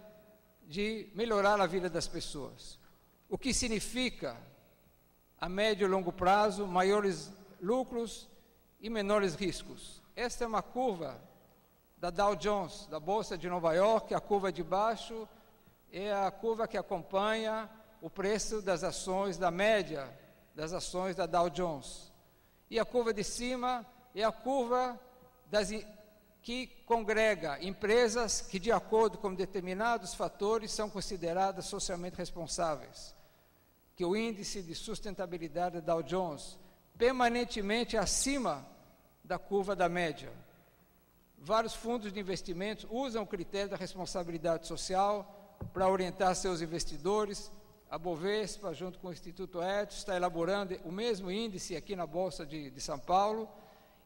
de melhorar a vida das pessoas. O que significa, a médio e longo prazo, maiores lucros e menores riscos. Esta é uma curva da Dow Jones, da Bolsa de Nova York, a curva de baixo é a curva que acompanha o preço das ações, da média das ações da Dow Jones. E a curva de cima é a curva das, que congrega empresas que, de acordo com determinados fatores, são consideradas socialmente responsáveis. Que o índice de sustentabilidade da Dow Jones permanentemente acima da curva da média. Vários fundos de investimentos usam o critério da responsabilidade social para orientar seus investidores. A Bovespa, junto com o Instituto Etos, está elaborando o mesmo índice aqui na Bolsa de, de São Paulo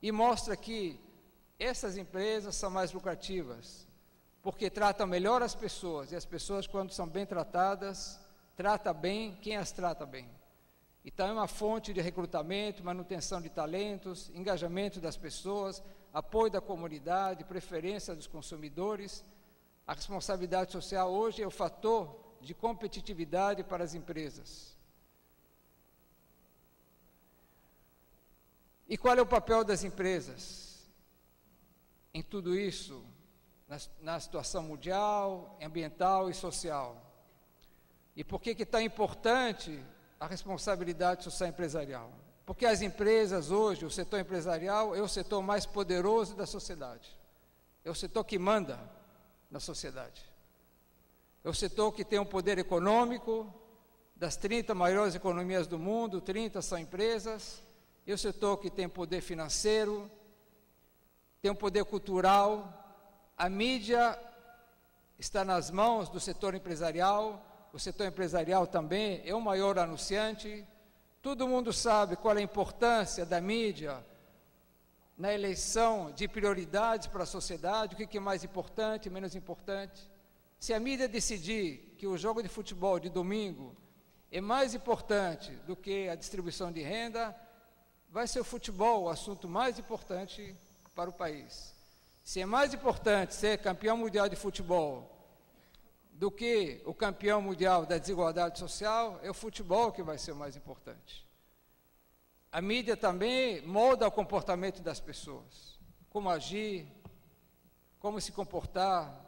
e mostra que essas empresas são mais lucrativas, porque tratam melhor as pessoas, e as pessoas, quando são bem tratadas, trata bem quem as trata bem. Então, é uma fonte de recrutamento, manutenção de talentos, engajamento das pessoas, apoio da comunidade, preferência dos consumidores. A responsabilidade social hoje é o fator de competitividade para as empresas. E qual é o papel das empresas em tudo isso, na, na situação mundial, ambiental e social? E por que, que tão importante a responsabilidade social empresarial. Porque as empresas hoje, o setor empresarial, é o setor mais poderoso da sociedade. É o setor que manda na sociedade. É o setor que tem um poder econômico, das 30 maiores economias do mundo, 30 são empresas. É o setor que tem poder financeiro, tem um poder cultural. A mídia está nas mãos do setor empresarial o setor empresarial também é o maior anunciante. Todo mundo sabe qual é a importância da mídia na eleição de prioridades para a sociedade, o que é mais importante, menos importante. Se a mídia decidir que o jogo de futebol de domingo é mais importante do que a distribuição de renda, vai ser o futebol o assunto mais importante para o país. Se é mais importante ser campeão mundial de futebol do que o campeão mundial da desigualdade social, é o futebol que vai ser o mais importante. A mídia também molda o comportamento das pessoas, como agir, como se comportar,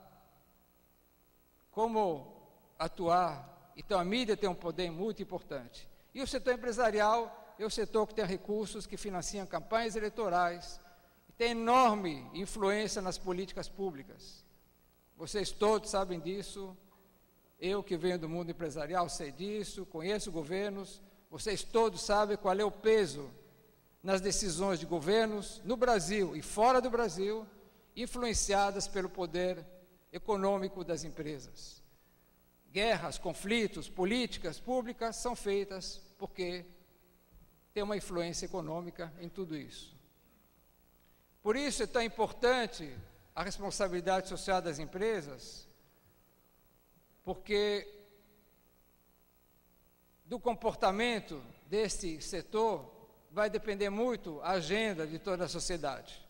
como atuar. Então a mídia tem um poder muito importante. E o setor empresarial é o setor que tem recursos que financiam campanhas eleitorais, e tem enorme influência nas políticas públicas. Vocês todos sabem disso. Eu que venho do mundo empresarial sei disso, conheço governos. Vocês todos sabem qual é o peso nas decisões de governos no Brasil e fora do Brasil, influenciadas pelo poder econômico das empresas. Guerras, conflitos, políticas públicas são feitas porque tem uma influência econômica em tudo isso. Por isso é tão importante a responsabilidade social das empresas, porque do comportamento desse setor vai depender muito a agenda de toda a sociedade.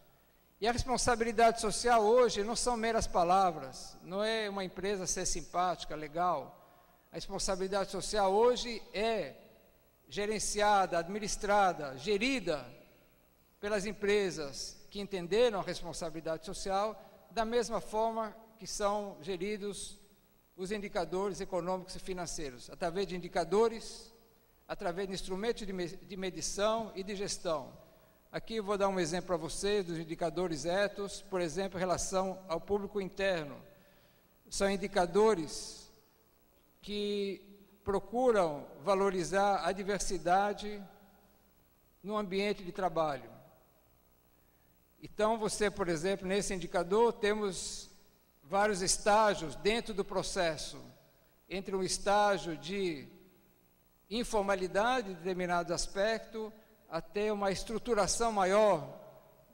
E a responsabilidade social hoje não são meras palavras, não é uma empresa ser simpática, legal. A responsabilidade social hoje é gerenciada, administrada, gerida pelas empresas que entenderam a responsabilidade social, da mesma forma que são geridos os indicadores econômicos e financeiros, através de indicadores, através de instrumentos de medição e de gestão. Aqui vou dar um exemplo para vocês dos indicadores etos, por exemplo, em relação ao público interno. São indicadores que procuram valorizar a diversidade no ambiente de trabalho. Então, você, por exemplo, nesse indicador, temos vários estágios dentro do processo, entre um estágio de informalidade de determinado aspecto até uma estruturação maior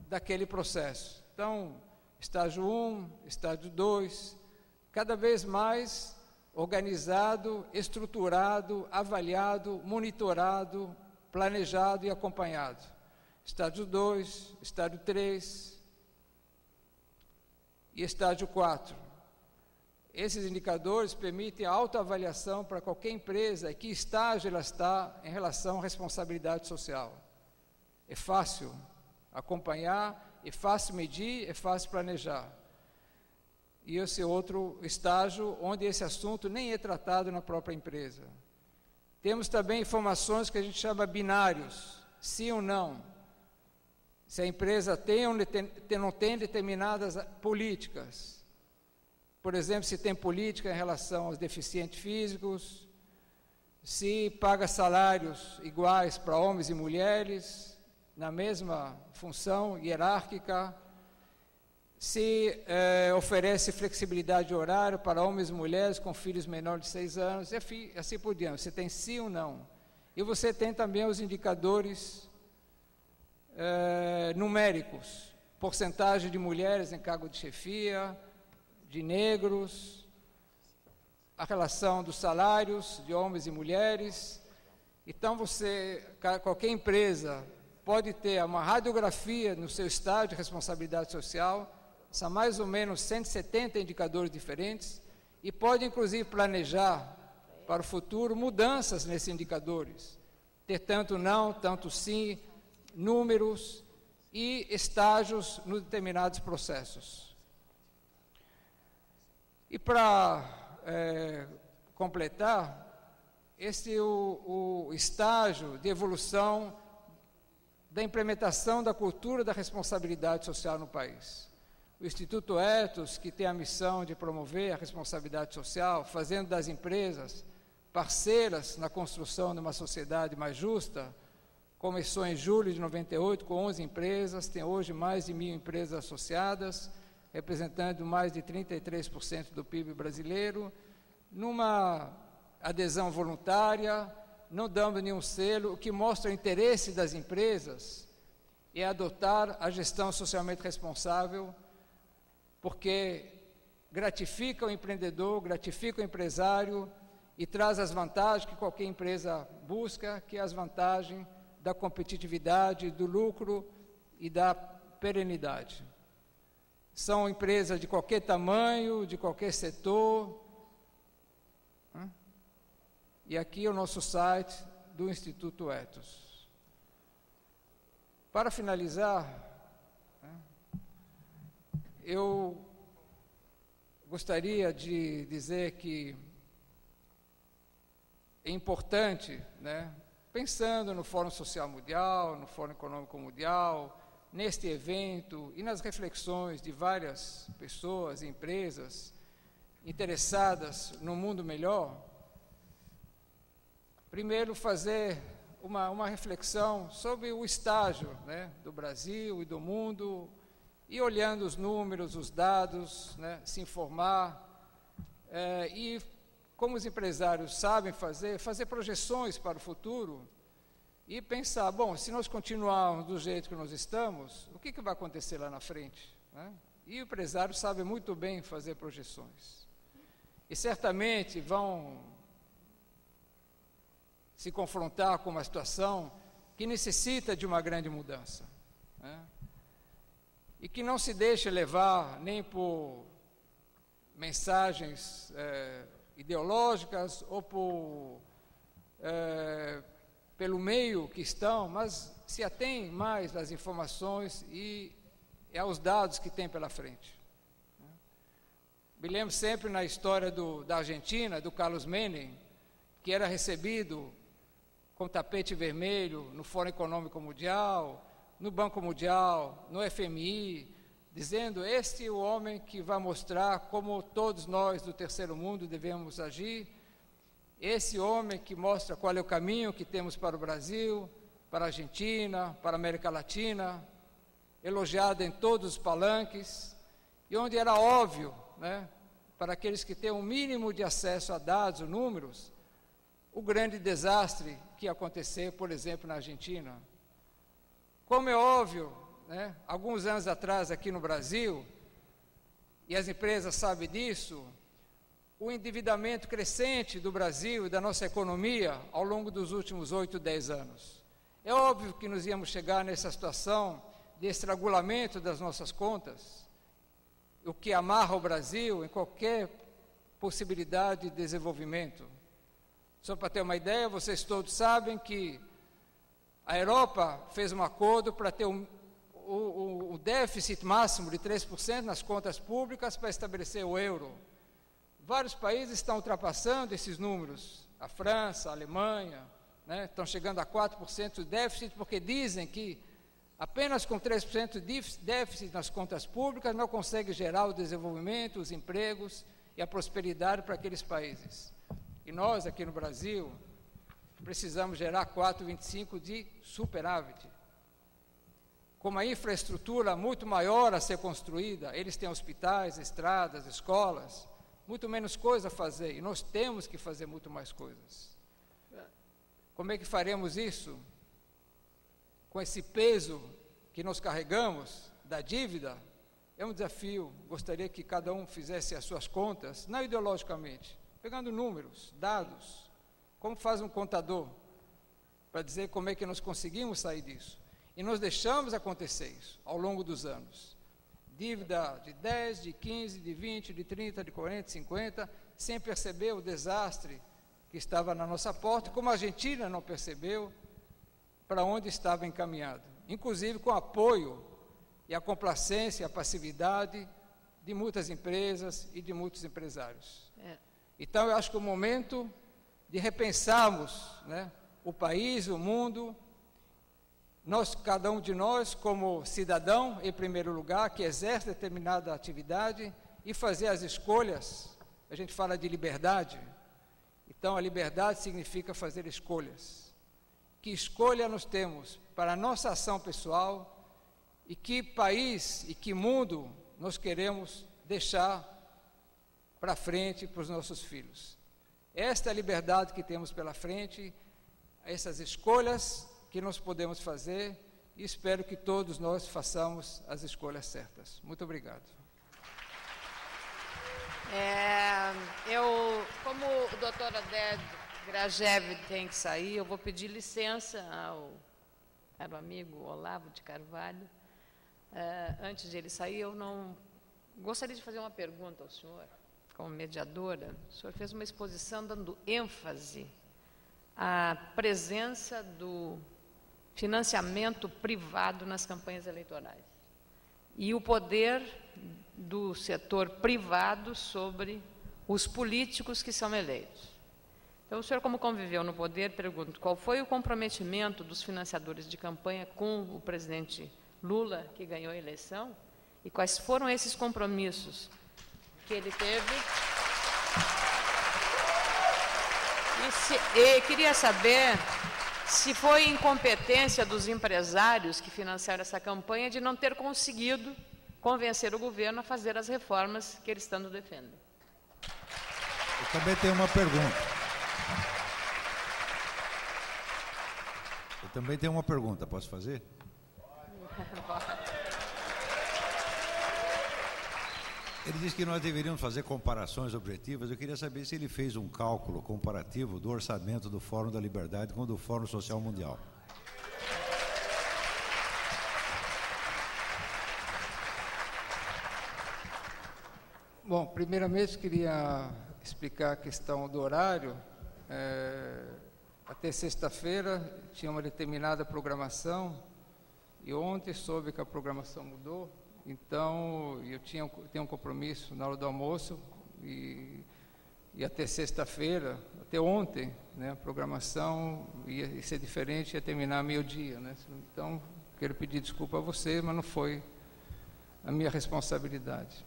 daquele processo. Então, estágio 1, estágio 2, cada vez mais organizado, estruturado, avaliado, monitorado, planejado e acompanhado. Estágio 2, estágio 3 e estágio 4. Esses indicadores permitem a autoavaliação para qualquer empresa em que estágio ela está em relação à responsabilidade social. É fácil acompanhar, é fácil medir, é fácil planejar. E esse outro estágio onde esse assunto nem é tratado na própria empresa. Temos também informações que a gente chama binários, sim ou não. Se a empresa tem ou não tem determinadas políticas. Por exemplo, se tem política em relação aos deficientes físicos, se paga salários iguais para homens e mulheres, na mesma função hierárquica, se eh, oferece flexibilidade de horário para homens e mulheres com filhos menores de seis anos, e assim por diante. Você tem sim ou não. E você tem também os indicadores eh, numéricos, porcentagem de mulheres em cargo de chefia, de negros, a relação dos salários de homens e mulheres. Então você, qualquer empresa pode ter uma radiografia no seu estado de responsabilidade social são mais ou menos 170 indicadores diferentes e pode inclusive planejar para o futuro mudanças nesses indicadores. Ter tanto não, tanto sim, números e estágios nos determinados processos. E para é, completar, esse é o, o estágio de evolução da implementação da cultura da responsabilidade social no país. O Instituto Etos, que tem a missão de promover a responsabilidade social, fazendo das empresas parceiras na construção de uma sociedade mais justa, começou em julho de 98 com 11 empresas, tem hoje mais de mil empresas associadas, representando mais de 33% do PIB brasileiro, numa adesão voluntária, não dando nenhum selo, o que mostra o interesse das empresas é adotar a gestão socialmente responsável porque gratifica o empreendedor, gratifica o empresário e traz as vantagens que qualquer empresa busca, que é as vantagens da competitividade, do lucro e da perenidade. São empresas de qualquer tamanho, de qualquer setor. E aqui é o nosso site do Instituto Etos. Para finalizar, eu gostaria de dizer que é importante, né, pensando no Fórum Social Mundial, no Fórum Econômico Mundial, neste evento e nas reflexões de várias pessoas e empresas interessadas no mundo melhor, primeiro fazer uma, uma reflexão sobre o estágio né, do Brasil e do mundo e olhando os números, os dados, né, se informar é, e como os empresários sabem fazer, fazer projeções para o futuro e pensar, bom, se nós continuarmos do jeito que nós estamos, o que, que vai acontecer lá na frente? Né? E o empresário sabe muito bem fazer projeções. E certamente vão se confrontar com uma situação que necessita de uma grande mudança. Né? e que não se deixe levar nem por mensagens é, ideológicas ou por, é, pelo meio que estão, mas se atém mais às informações e, aos dados que tem pela frente. Me lembro sempre na história do, da Argentina, do Carlos Menem, que era recebido com tapete vermelho no Fórum Econômico Mundial, no Banco Mundial, no FMI, dizendo: Este é o homem que vai mostrar como todos nós do terceiro mundo devemos agir. Esse homem que mostra qual é o caminho que temos para o Brasil, para a Argentina, para a América Latina, elogiado em todos os palanques, e onde era óbvio, né, para aqueles que têm um mínimo de acesso a dados, números, o grande desastre que ia acontecer, por exemplo, na Argentina. Como é óbvio, né, alguns anos atrás aqui no Brasil, e as empresas sabem disso, o endividamento crescente do Brasil e da nossa economia ao longo dos últimos oito, dez anos. É óbvio que nos íamos chegar nessa situação de estrangulamento das nossas contas, o que amarra o Brasil em qualquer possibilidade de desenvolvimento. Só para ter uma ideia, vocês todos sabem que a Europa fez um acordo para ter um, o, o, déficit máximo de 3% nas contas públicas para estabelecer o euro. Vários países estão ultrapassando esses números. A França, a Alemanha, né, estão chegando a 4% de déficit, porque dizem que Apenas com 3% de déficit nas contas públicas não consegue gerar o desenvolvimento, os empregos e a prosperidade para aqueles países. E nós, aqui no Brasil, precisamos gerar 4,25 de superávit. Com uma infraestrutura muito maior a ser construída, eles têm hospitais, estradas, escolas, muito menos coisa a fazer, e nós temos que fazer muito mais coisas. Como é que faremos isso? com esse peso que nós carregamos da dívida, é um desafio. Gostaria que cada um fizesse as suas contas, não ideologicamente, pegando números, dados, como faz um contador, para dizer como é que nós conseguimos sair disso. E nós deixamos acontecer isso ao longo dos anos. Dívida de 10, de 15, de 20, de 30, de 40, de 50, sem perceber o desastre que estava na nossa porta, como a Argentina não percebeu, para onde estava encaminhado, inclusive com apoio e a complacência, a passividade de muitas empresas e de muitos empresários. É. Então, eu acho que é o momento de repensarmos né, o país, o mundo, nós, cada um de nós, como cidadão, em primeiro lugar, que exerce determinada atividade e fazer as escolhas. A gente fala de liberdade. Então, a liberdade significa fazer escolhas que escolha nós temos para a nossa ação pessoal e que país e que mundo nós queremos deixar para frente para os nossos filhos. Esta é a liberdade que temos pela frente, essas escolhas que nós podemos fazer e espero que todos nós façamos as escolhas certas. Muito obrigado. É, eu, como o doutor Aded Grajev tem que sair, eu vou pedir licença ao caro amigo Olavo de Carvalho. Uh, antes de ele sair, eu não gostaria de fazer uma pergunta ao senhor, como mediadora. O senhor fez uma exposição dando ênfase à presença do financiamento privado nas campanhas eleitorais e o poder do setor privado sobre os políticos que são eleitos. Então, o senhor, como conviveu no poder, pergunto: qual foi o comprometimento dos financiadores de campanha com o presidente Lula, que ganhou a eleição? E quais foram esses compromissos que ele teve? E, se, e queria saber se foi incompetência dos empresários que financiaram essa campanha de não ter conseguido convencer o governo a fazer as reformas que eles tanto defendem. Eu também tenho uma pergunta. Eu também tenho uma pergunta, posso fazer? Ele disse que nós deveríamos fazer comparações objetivas. Eu queria saber se ele fez um cálculo comparativo do orçamento do Fórum da Liberdade com o do Fórum Social Mundial. Bom, primeiramente queria explicar a questão do horário. É até sexta-feira tinha uma determinada programação e ontem soube que a programação mudou. Então eu tinha tenho um compromisso na hora do almoço e e até sexta-feira, até ontem, né, a programação ia, ser diferente, ia terminar meio-dia. Né? Então, quero pedir desculpa a você, mas não foi a minha responsabilidade.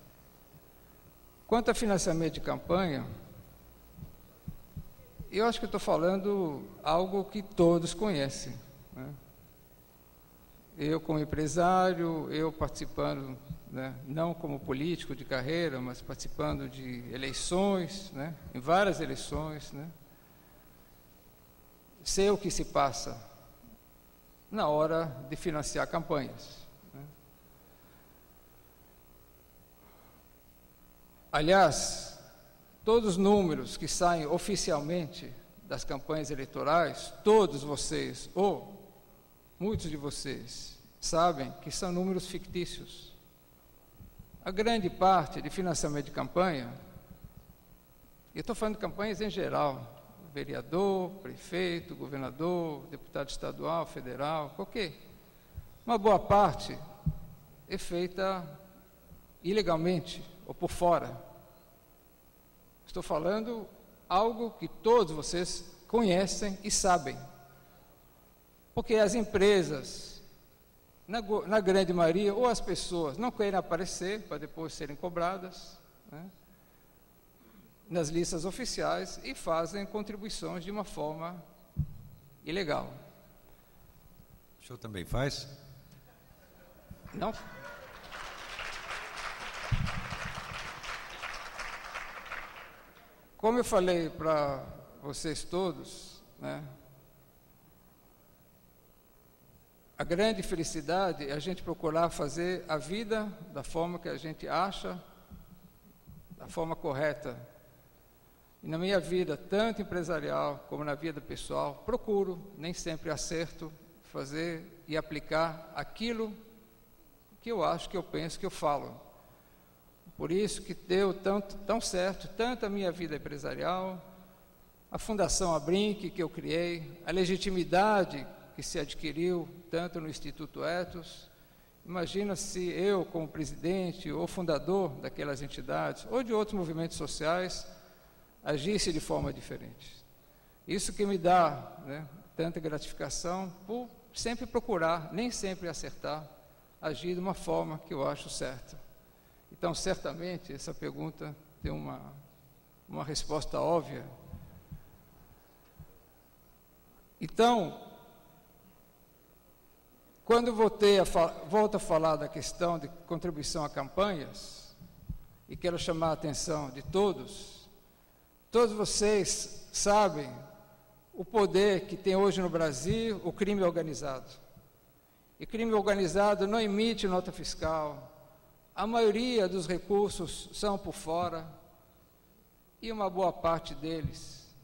Quanto a financiamento de campanha, eu acho que estou falando algo que todos conhecem. Né? Eu, como empresário, eu participando, né, não como político de carreira, mas participando de eleições, né, em várias eleições, né, sei o que se passa na hora de financiar campanhas. Né. Aliás, todos os números que saem oficialmente das campanhas eleitorais, todos vocês, ou muitos de vocês sabem que são números fictícios. A grande parte de financiamento de campanha, e estou falando de campanhas em geral, vereador, prefeito, governador, deputado estadual, federal, qualquer. Uma boa parte é feita ilegalmente ou por fora. Estou falando algo que todos vocês conhecem e sabem. Porque as empresas, na, na grande maioria, ou as pessoas não querem aparecer para depois serem cobradas né, nas listas oficiais e fazem contribuições de uma forma ilegal. O senhor também faz? Não. Como eu falei para vocês todos, né, A grande felicidade é a gente procurar fazer a vida da forma que a gente acha, da forma correta. E na minha vida, tanto empresarial como na vida pessoal, procuro, nem sempre acerto, fazer e aplicar aquilo que eu acho, que eu penso, que eu falo. Por isso que deu tanto, tão certo, tanto a minha vida empresarial, a Fundação Abrinque que eu criei, a legitimidade que se adquiriu tanto no Instituto Etos. Imagina se eu, como presidente ou fundador daquelas entidades, ou de outros movimentos sociais, agisse de forma diferente. Isso que me dá né, tanta gratificação por sempre procurar, nem sempre acertar, agir de uma forma que eu acho certa. Então, certamente, essa pergunta tem uma, uma resposta óbvia. Então, quando voltei a volto a falar da questão de contribuição a campanhas, e quero chamar a atenção de todos, todos vocês sabem o poder que tem hoje no Brasil o crime organizado. E crime organizado não emite nota fiscal, a maioria dos recursos são por fora, e uma boa parte deles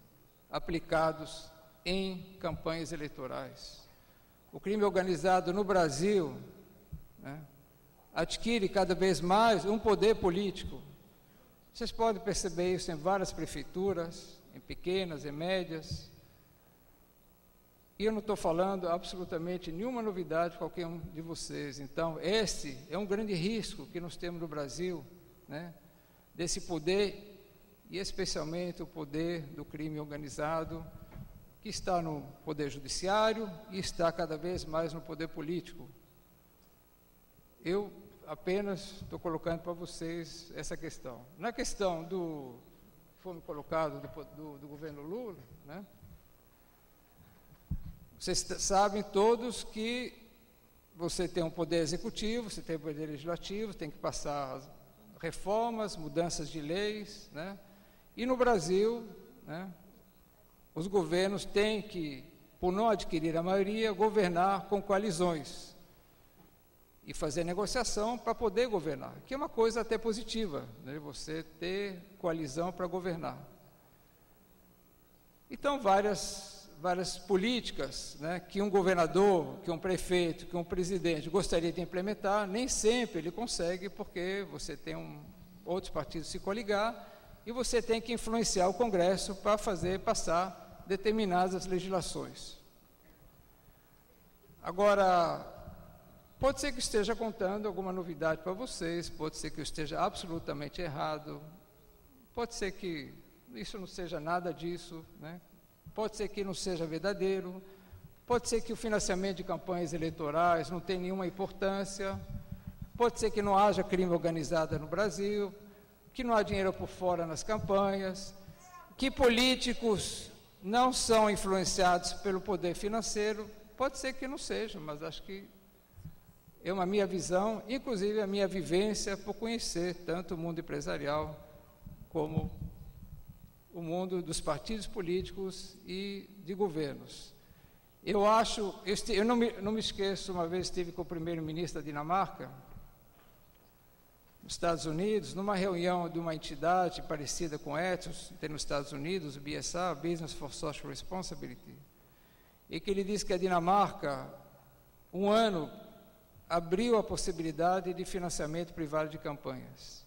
aplicados em campanhas eleitorais o crime organizado no Brasil né, adquire cada vez mais um poder político. Vocês podem perceber isso em várias prefeituras, em pequenas e médias. E eu não estou falando absolutamente nenhuma novidade para qualquer um de vocês. Então, esse é um grande risco que nós temos no Brasil, né, desse poder, e especialmente o poder do crime organizado que está no Poder Judiciário e está cada vez mais no Poder Político. Eu apenas estou colocando para vocês essa questão. Na questão do foi colocado do, do, do governo Lula, né? Vocês sabem todos que você tem um poder executivo, você tem um poder legislativo, tem que passar reformas, mudanças de leis, né? E no Brasil, né, os governos têm que, por não adquirir a maioria, governar com coalizões e fazer negociação para poder governar, que é uma coisa até positiva, né? você ter coalizão para governar. Então, várias, várias políticas né, que um governador, que um prefeito, que um presidente gostaria de implementar, nem sempre ele consegue, porque você tem um, outros partidos se coligar e você tem que influenciar o Congresso para fazer passar determinadas legislações. Agora, pode ser que esteja contando alguma novidade para vocês, pode ser que eu esteja absolutamente errado, pode ser que isso não seja nada disso, né? pode ser que não seja verdadeiro, pode ser que o financiamento de campanhas eleitorais não tenha nenhuma importância, pode ser que não haja crime organizado no Brasil, que não há dinheiro por fora nas campanhas, que políticos não são influenciados pelo poder financeiro, pode ser que não seja, mas acho que é uma minha visão, inclusive a minha vivência por conhecer tanto o mundo empresarial como o mundo dos partidos políticos e de governos. Eu acho, eu não me, não me esqueço, uma vez estive com o primeiro-ministro da Dinamarca, nos Estados Unidos, numa reunião de uma entidade parecida com Ethos, tem nos Estados Unidos, o BSA, Business for Social Responsibility, e que ele disse que a Dinamarca, um ano, abriu a possibilidade de financiamento privado de campanhas.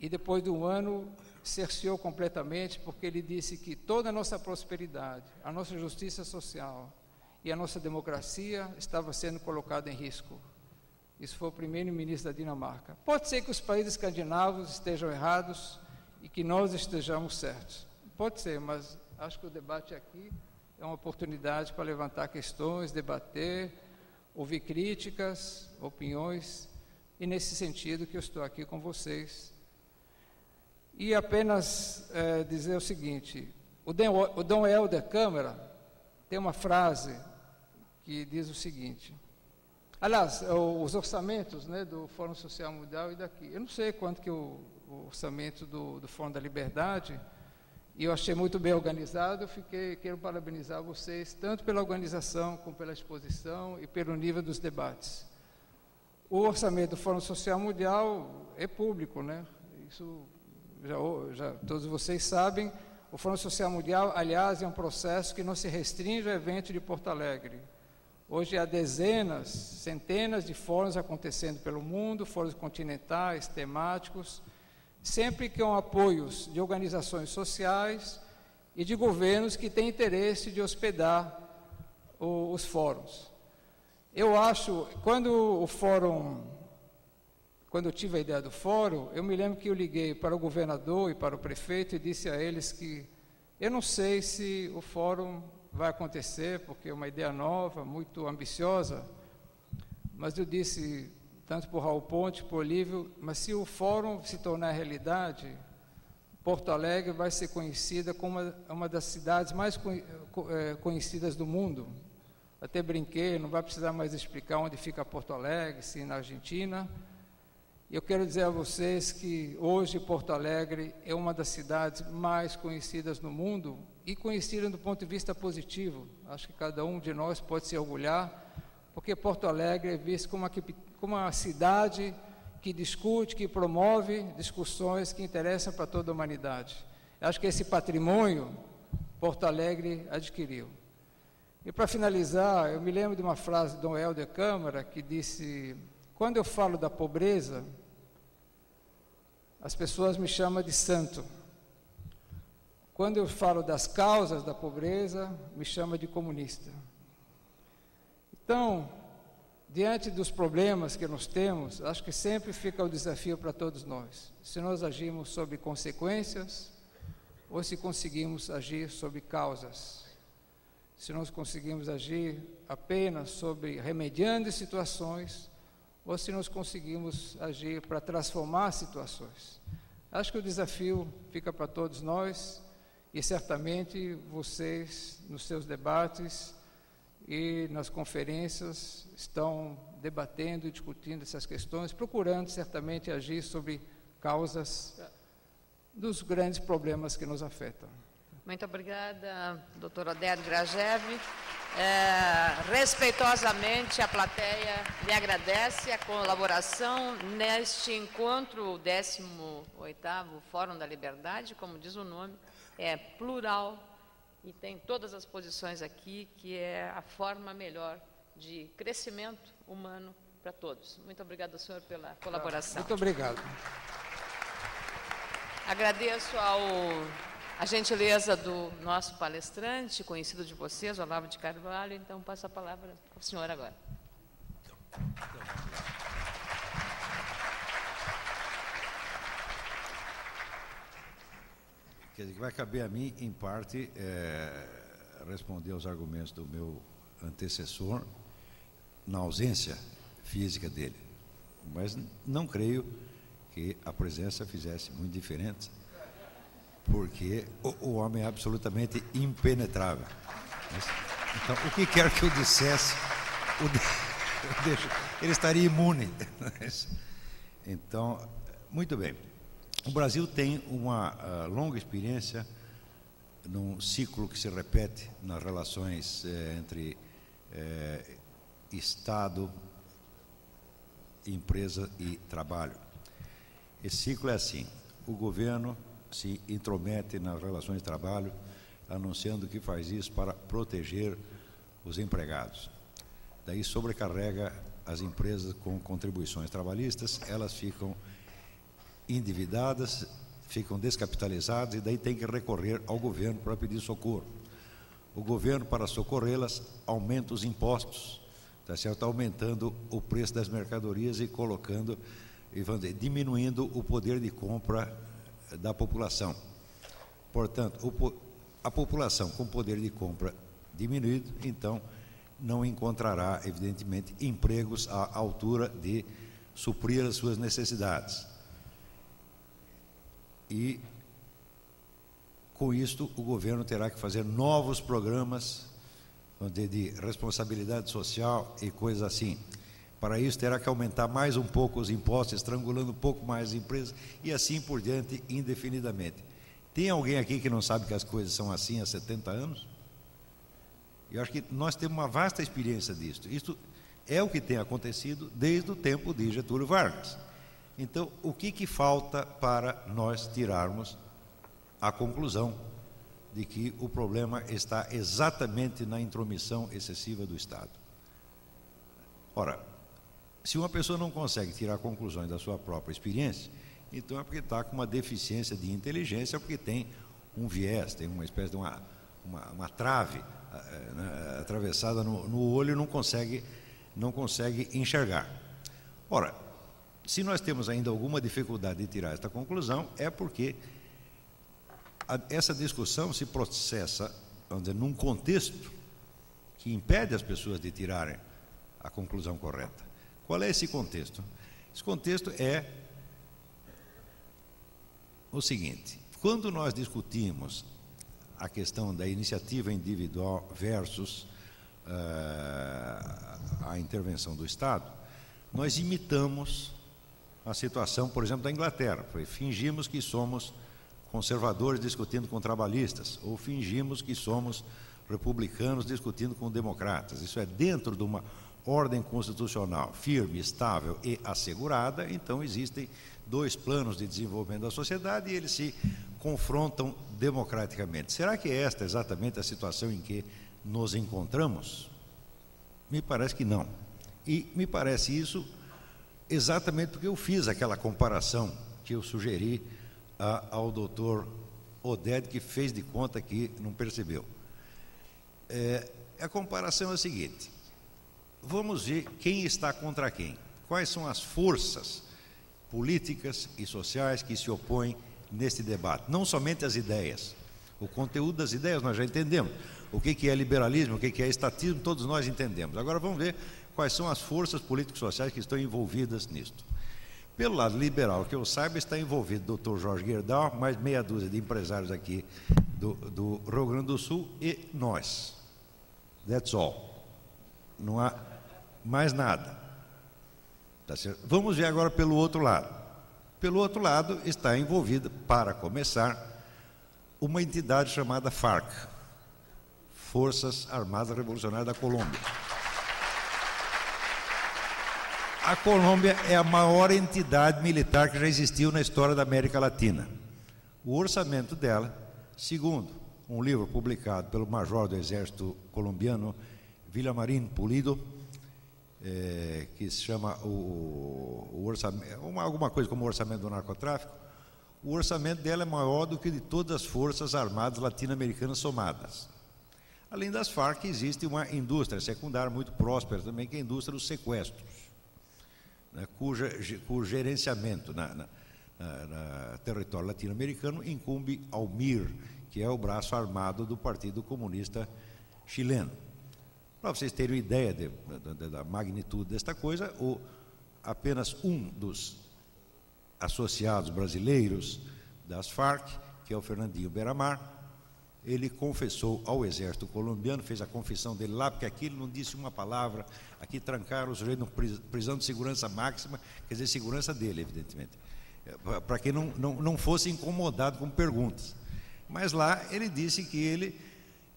E depois de um ano, cerceou completamente, porque ele disse que toda a nossa prosperidade, a nossa justiça social e a nossa democracia estava sendo colocada em risco. Isso foi o primeiro-ministro da Dinamarca. Pode ser que os países escandinavos estejam errados e que nós estejamos certos. Pode ser, mas acho que o debate aqui é uma oportunidade para levantar questões, debater, ouvir críticas, opiniões, e nesse sentido que eu estou aqui com vocês. E apenas é, dizer o seguinte: o Dom Helder Câmara tem uma frase que diz o seguinte: Aliás, os orçamentos né, do Fórum Social Mundial e daqui. Eu não sei quanto que o, o orçamento do, do Fórum da Liberdade, e eu achei muito bem organizado. Fiquei, quero parabenizar vocês, tanto pela organização, como pela exposição e pelo nível dos debates. O orçamento do Fórum Social Mundial é público, né? Isso já, já todos vocês sabem. O Fórum Social Mundial, aliás, é um processo que não se restringe ao evento de Porto Alegre Hoje há dezenas, centenas de fóruns acontecendo pelo mundo, fóruns continentais, temáticos, sempre com apoios de organizações sociais e de governos que têm interesse de hospedar o, os fóruns. Eu acho, quando o fórum, quando eu tive a ideia do fórum, eu me lembro que eu liguei para o governador e para o prefeito e disse a eles que eu não sei se o fórum vai acontecer, porque é uma ideia nova, muito ambiciosa, mas eu disse, tanto o Raul Ponte, o Olívio, mas se o fórum se tornar realidade, Porto Alegre vai ser conhecida como uma, uma das cidades mais é, conhecidas do mundo. Até brinquei, não vai precisar mais explicar onde fica Porto Alegre, se na Argentina, eu quero dizer a vocês que hoje Porto Alegre é uma das cidades mais conhecidas no mundo e conhecida do ponto de vista positivo. Acho que cada um de nós pode se orgulhar, porque Porto Alegre é visto como uma, como uma cidade que discute, que promove discussões que interessam para toda a humanidade. Acho que esse patrimônio Porto Alegre adquiriu. E para finalizar, eu me lembro de uma frase Dom Helder Câmara que disse quando eu falo da pobreza, as pessoas me chamam de santo. Quando eu falo das causas da pobreza, me chama de comunista. Então, diante dos problemas que nós temos, acho que sempre fica o desafio para todos nós. Se nós agimos sobre consequências ou se conseguimos agir sobre causas. Se nós conseguimos agir apenas sobre remediando situações ou se nós conseguimos agir para transformar situações. Acho que o desafio fica para todos nós e certamente vocês, nos seus debates e nas conferências, estão debatendo e discutindo essas questões, procurando certamente agir sobre causas dos grandes problemas que nos afetam. Muito obrigada, doutor Oded Grajev. É, respeitosamente, a plateia lhe agradece a colaboração neste encontro, o 18º Fórum da Liberdade, como diz o nome, é plural e tem todas as posições aqui, que é a forma melhor de crescimento humano para todos. Muito obrigado, senhor, pela colaboração. Muito obrigado. Agradeço ao a gentileza do nosso palestrante, conhecido de vocês, Olavo de Carvalho, então passo a palavra ao senhor agora. Quer que vai caber a mim, em parte, é, responder aos argumentos do meu antecessor, na ausência física dele. Mas não creio que a presença fizesse muito diferente, porque o, o homem é absolutamente impenetrável. Então, o que quer que eu dissesse, ele estaria imune. Então, muito bem. O Brasil tem uma uh, longa experiência num ciclo que se repete nas relações eh, entre eh, Estado, empresa e trabalho. Esse ciclo é assim: o governo se intromete nas relações de trabalho, anunciando que faz isso para proteger os empregados. Daí sobrecarrega as empresas com contribuições trabalhistas, elas ficam endividadas, ficam descapitalizadas e daí tem que recorrer ao governo para pedir socorro. O governo, para socorrê-las, aumenta os impostos, tá certo? aumentando o preço das mercadorias e colocando, e diminuindo o poder de compra da população. Portanto, o, a população com poder de compra diminuído, então não encontrará, evidentemente, empregos à altura de suprir as suas necessidades. E, com isto, o governo terá que fazer novos programas de responsabilidade social e coisas assim. Para isso, terá que aumentar mais um pouco os impostos, estrangulando um pouco mais as empresas e assim por diante, indefinidamente. Tem alguém aqui que não sabe que as coisas são assim há 70 anos? Eu acho que nós temos uma vasta experiência disso. Isto é o que tem acontecido desde o tempo de Getúlio Vargas. Então, o que, que falta para nós tirarmos a conclusão de que o problema está exatamente na intromissão excessiva do Estado? Ora, se uma pessoa não consegue tirar conclusões da sua própria experiência, então é porque está com uma deficiência de inteligência, porque tem um viés, tem uma espécie de uma, uma, uma trave né, atravessada no, no olho e não consegue, não consegue enxergar. Ora, se nós temos ainda alguma dificuldade de tirar esta conclusão, é porque a, essa discussão se processa, vamos dizer, num contexto que impede as pessoas de tirarem a conclusão correta. Qual é esse contexto? Esse contexto é o seguinte: quando nós discutimos a questão da iniciativa individual versus uh, a intervenção do Estado, nós imitamos a situação, por exemplo, da Inglaterra. Fingimos que somos conservadores discutindo com trabalhistas, ou fingimos que somos republicanos discutindo com democratas. Isso é dentro de uma ordem constitucional firme, estável e assegurada, então existem dois planos de desenvolvimento da sociedade e eles se confrontam democraticamente. Será que é esta exatamente a situação em que nos encontramos? Me parece que não. E me parece isso exatamente porque eu fiz aquela comparação que eu sugeri a, ao doutor Oded, que fez de conta que não percebeu. É, a comparação é a seguinte: vamos ver quem está contra quem. Quais são as forças políticas e sociais que se opõem neste debate. Não somente as ideias. O conteúdo das ideias nós já entendemos. O que é liberalismo, o que é estatismo, todos nós entendemos. Agora vamos ver quais são as forças políticas sociais que estão envolvidas nisto. Pelo lado liberal, que eu saiba, está envolvido o Dr. Jorge Gerdau, mais meia dúzia de empresários aqui do, do Rio Grande do Sul e nós. That's all. Não há mais nada. Tá Vamos ver agora pelo outro lado. Pelo outro lado, está envolvida, para começar, uma entidade chamada FARC Forças Armadas Revolucionárias da Colômbia. A Colômbia é a maior entidade militar que já existiu na história da América Latina. O orçamento dela, segundo um livro publicado pelo major do exército colombiano, Villamarín Pulido, é, que se chama o, o orçamento, uma, alguma coisa como o orçamento do narcotráfico, o orçamento dela é maior do que de todas as forças armadas latino-americanas somadas. Além das Farc, existe uma indústria secundária muito próspera também, que é a indústria dos sequestros, né, cuja, cujo gerenciamento na, na, no território latino-americano incumbe ao MIR, que é o braço armado do Partido Comunista Chileno. Para vocês terem uma ideia de, de, da magnitude desta coisa, o, apenas um dos associados brasileiros das Farc, que é o Fernandinho Beramar, ele confessou ao exército colombiano, fez a confissão dele lá, porque aqui ele não disse uma palavra, aqui trancaram os sujeitos em prisão de segurança máxima, quer dizer, segurança dele, evidentemente, é, para que não, não, não fosse incomodado com perguntas. Mas lá ele disse que ele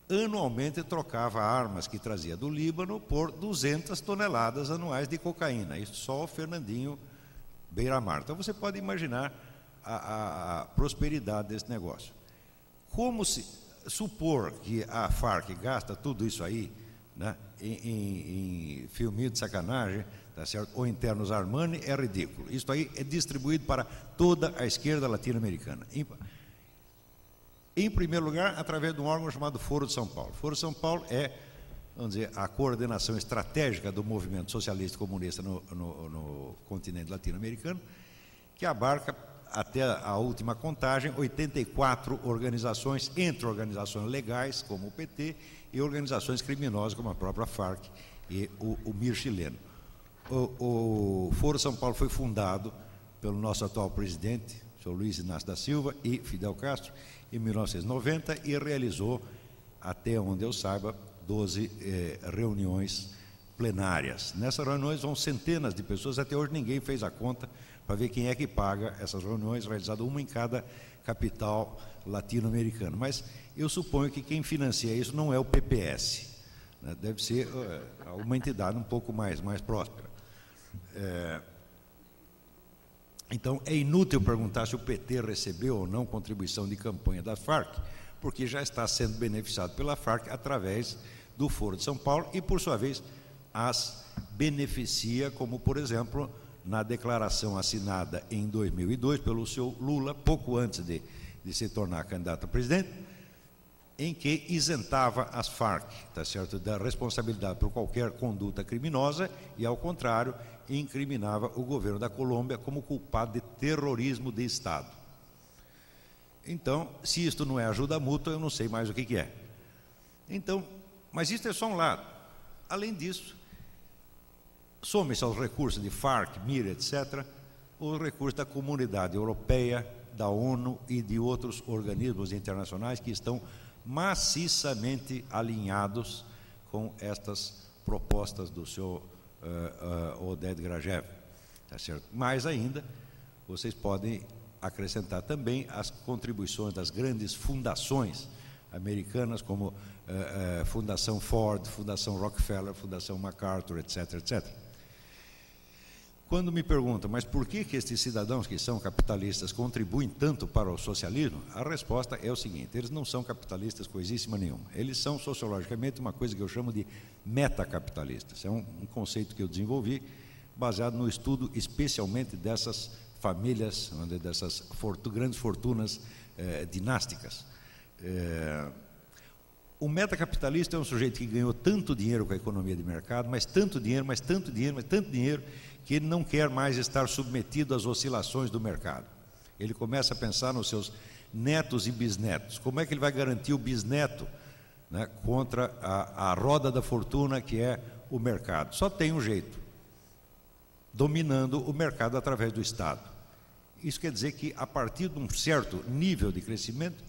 anualmente trocava armas que trazia do Líbano por 200 toneladas anuais de cocaína, isso só o Fernandinho Beiramar. Então você pode imaginar a, a, a prosperidade desse negócio. Como se supor que a Farc gasta tudo isso aí né, em, em, filminho de sacanagem, tá certo? ou internos Armani, é ridículo. Isso aí é distribuído para toda a esquerda latino-americana. Em, primeiro lugar, através de um órgão chamado Foro de São Paulo. Foro de São Paulo é, vamos dizer, a coordenação estratégica do movimento socialista comunista no, no, no continente latino-americano, que abarca até a última contagem, 84 organizações, entre organizações legais, como o PT, e organizações criminosas, como a própria FARC e o, o MIR chileno. O, o Foro São Paulo foi fundado pelo nosso atual presidente, senhor Luiz Inácio da Silva e Fidel Castro, em 1990 e realizou, até onde eu saiba, 12 eh, reuniões plenárias. Nessas reuniões vão centenas de pessoas, até hoje ninguém fez a conta para ver quem é que paga essas reuniões, realizadas uma em cada capital latino-americana. Mas eu suponho que quem financia isso não é o PPS, né? deve ser uh, uma entidade um pouco mais, mais próspera. É, então, é inútil perguntar se o PT recebeu ou não contribuição de campanha da FARC, porque já está sendo beneficiado pela FARC através do Foro de São Paulo e, por sua vez, as beneficia, como, por exemplo, na declaração assinada em 2002 pelo seu Lula, pouco antes de, de se tornar candidato a presidente, em que isentava as Farc, tá certo, da responsabilidade por qualquer conduta criminosa e, ao contrário, incriminava o governo da Colômbia como culpado de terrorismo de Estado. Então, se isto não é ajuda mútua, eu não sei mais o que, que é. Então, mas isso é só um lado. Além disso, some-se aos recursos de FARC, MIR, etc., os recursos da comunidade europeia, da ONU e de outros organismos internacionais que estão maciçamente alinhados com estas propostas do senhor uh, uh, Oded Grajev. Tá certo? Mais ainda, vocês podem acrescentar também as contribuições das grandes fundações americanas, como uh, Fundação Ford, Fundação Rockefeller, Fundação MacArthur, etc., etc. Quando me perguntam, mas por que, que estes cidadãos que são capitalistas contribuem tanto para o socialismo? A resposta é o seguinte: eles não são capitalistas coisíssima nenhuma. Eles são sociologicamente uma coisa que eu chamo de metacapitalistas. É um, um conceito que eu desenvolvi baseado no estudo especialmente dessas famílias, dessas fortu grandes fortunas eh, dinásticas. Eh, o metacapitalista é um sujeito que ganhou tanto dinheiro com a economia de mercado, mas tanto dinheiro, mas tanto dinheiro, mas tanto dinheiro, que ele não quer mais estar submetido às oscilações do mercado. Ele começa a pensar nos seus netos e bisnetos. Como é que ele vai garantir o bisneto né, contra a, a roda da fortuna que é o mercado? Só tem um jeito: dominando o mercado através do Estado. Isso quer dizer que, a partir de um certo nível de crescimento,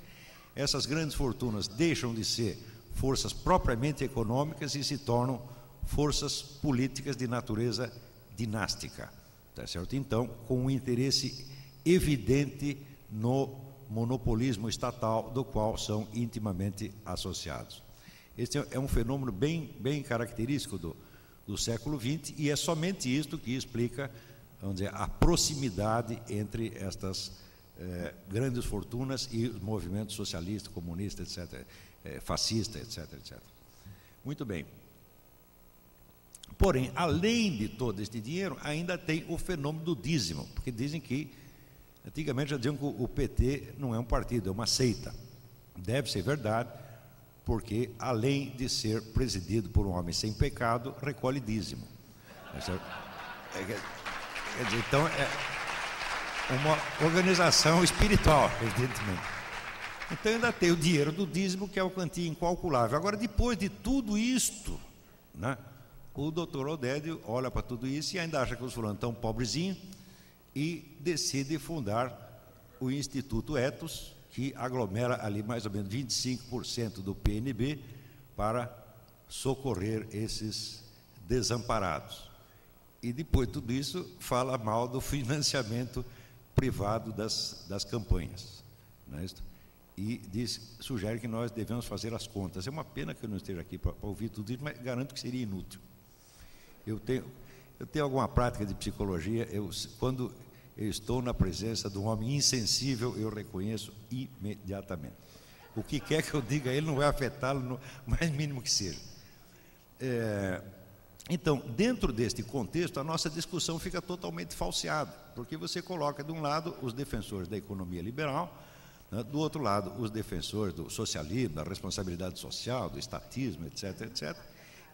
essas grandes fortunas deixam de ser forças propriamente econômicas e se tornam forças políticas de natureza dinástica, tá certo? Então, com um interesse evidente no monopolismo estatal, do qual são intimamente associados. Este é um fenômeno bem, bem característico do, do século XX e é somente isto que explica, vamos dizer, a proximidade entre estas eh, grandes fortunas e os movimentos socialistas, comunistas, etc., eh, fascistas, etc., etc. Muito bem. Porém, além de todo este dinheiro, ainda tem o fenômeno do dízimo, porque dizem que, antigamente já diziam que o PT não é um partido, é uma seita. Deve ser verdade, porque além de ser presidido por um homem sem pecado, recolhe dízimo. É, dizer, então, é, uma organização espiritual, evidentemente. Então ainda tem o dinheiro do dízimo, que é o cantinho incalculável. Agora, depois de tudo isto, né, o doutor Odédio olha para tudo isso e ainda acha que os fulanos estão pobrezinhos e decide fundar o Instituto Etos, que aglomera ali mais ou menos 25% do PNB para socorrer esses desamparados. E depois de tudo isso, fala mal do financiamento privado das, das campanhas. Não é isso? E diz, sugere que nós devemos fazer as contas. É uma pena que eu não esteja aqui para ouvir tudo isso, mas garanto que seria inútil. Eu tenho, eu tenho alguma prática de psicologia, eu, quando eu estou na presença de um homem insensível, eu reconheço imediatamente. O que quer que eu diga, ele não vai afetá-lo no mais mínimo que seja. É, então, dentro deste contexto, a nossa discussão fica totalmente falseada, porque você coloca de um lado os defensores da economia liberal, né, do outro lado os defensores do socialismo, da responsabilidade social, do estatismo, etc, etc,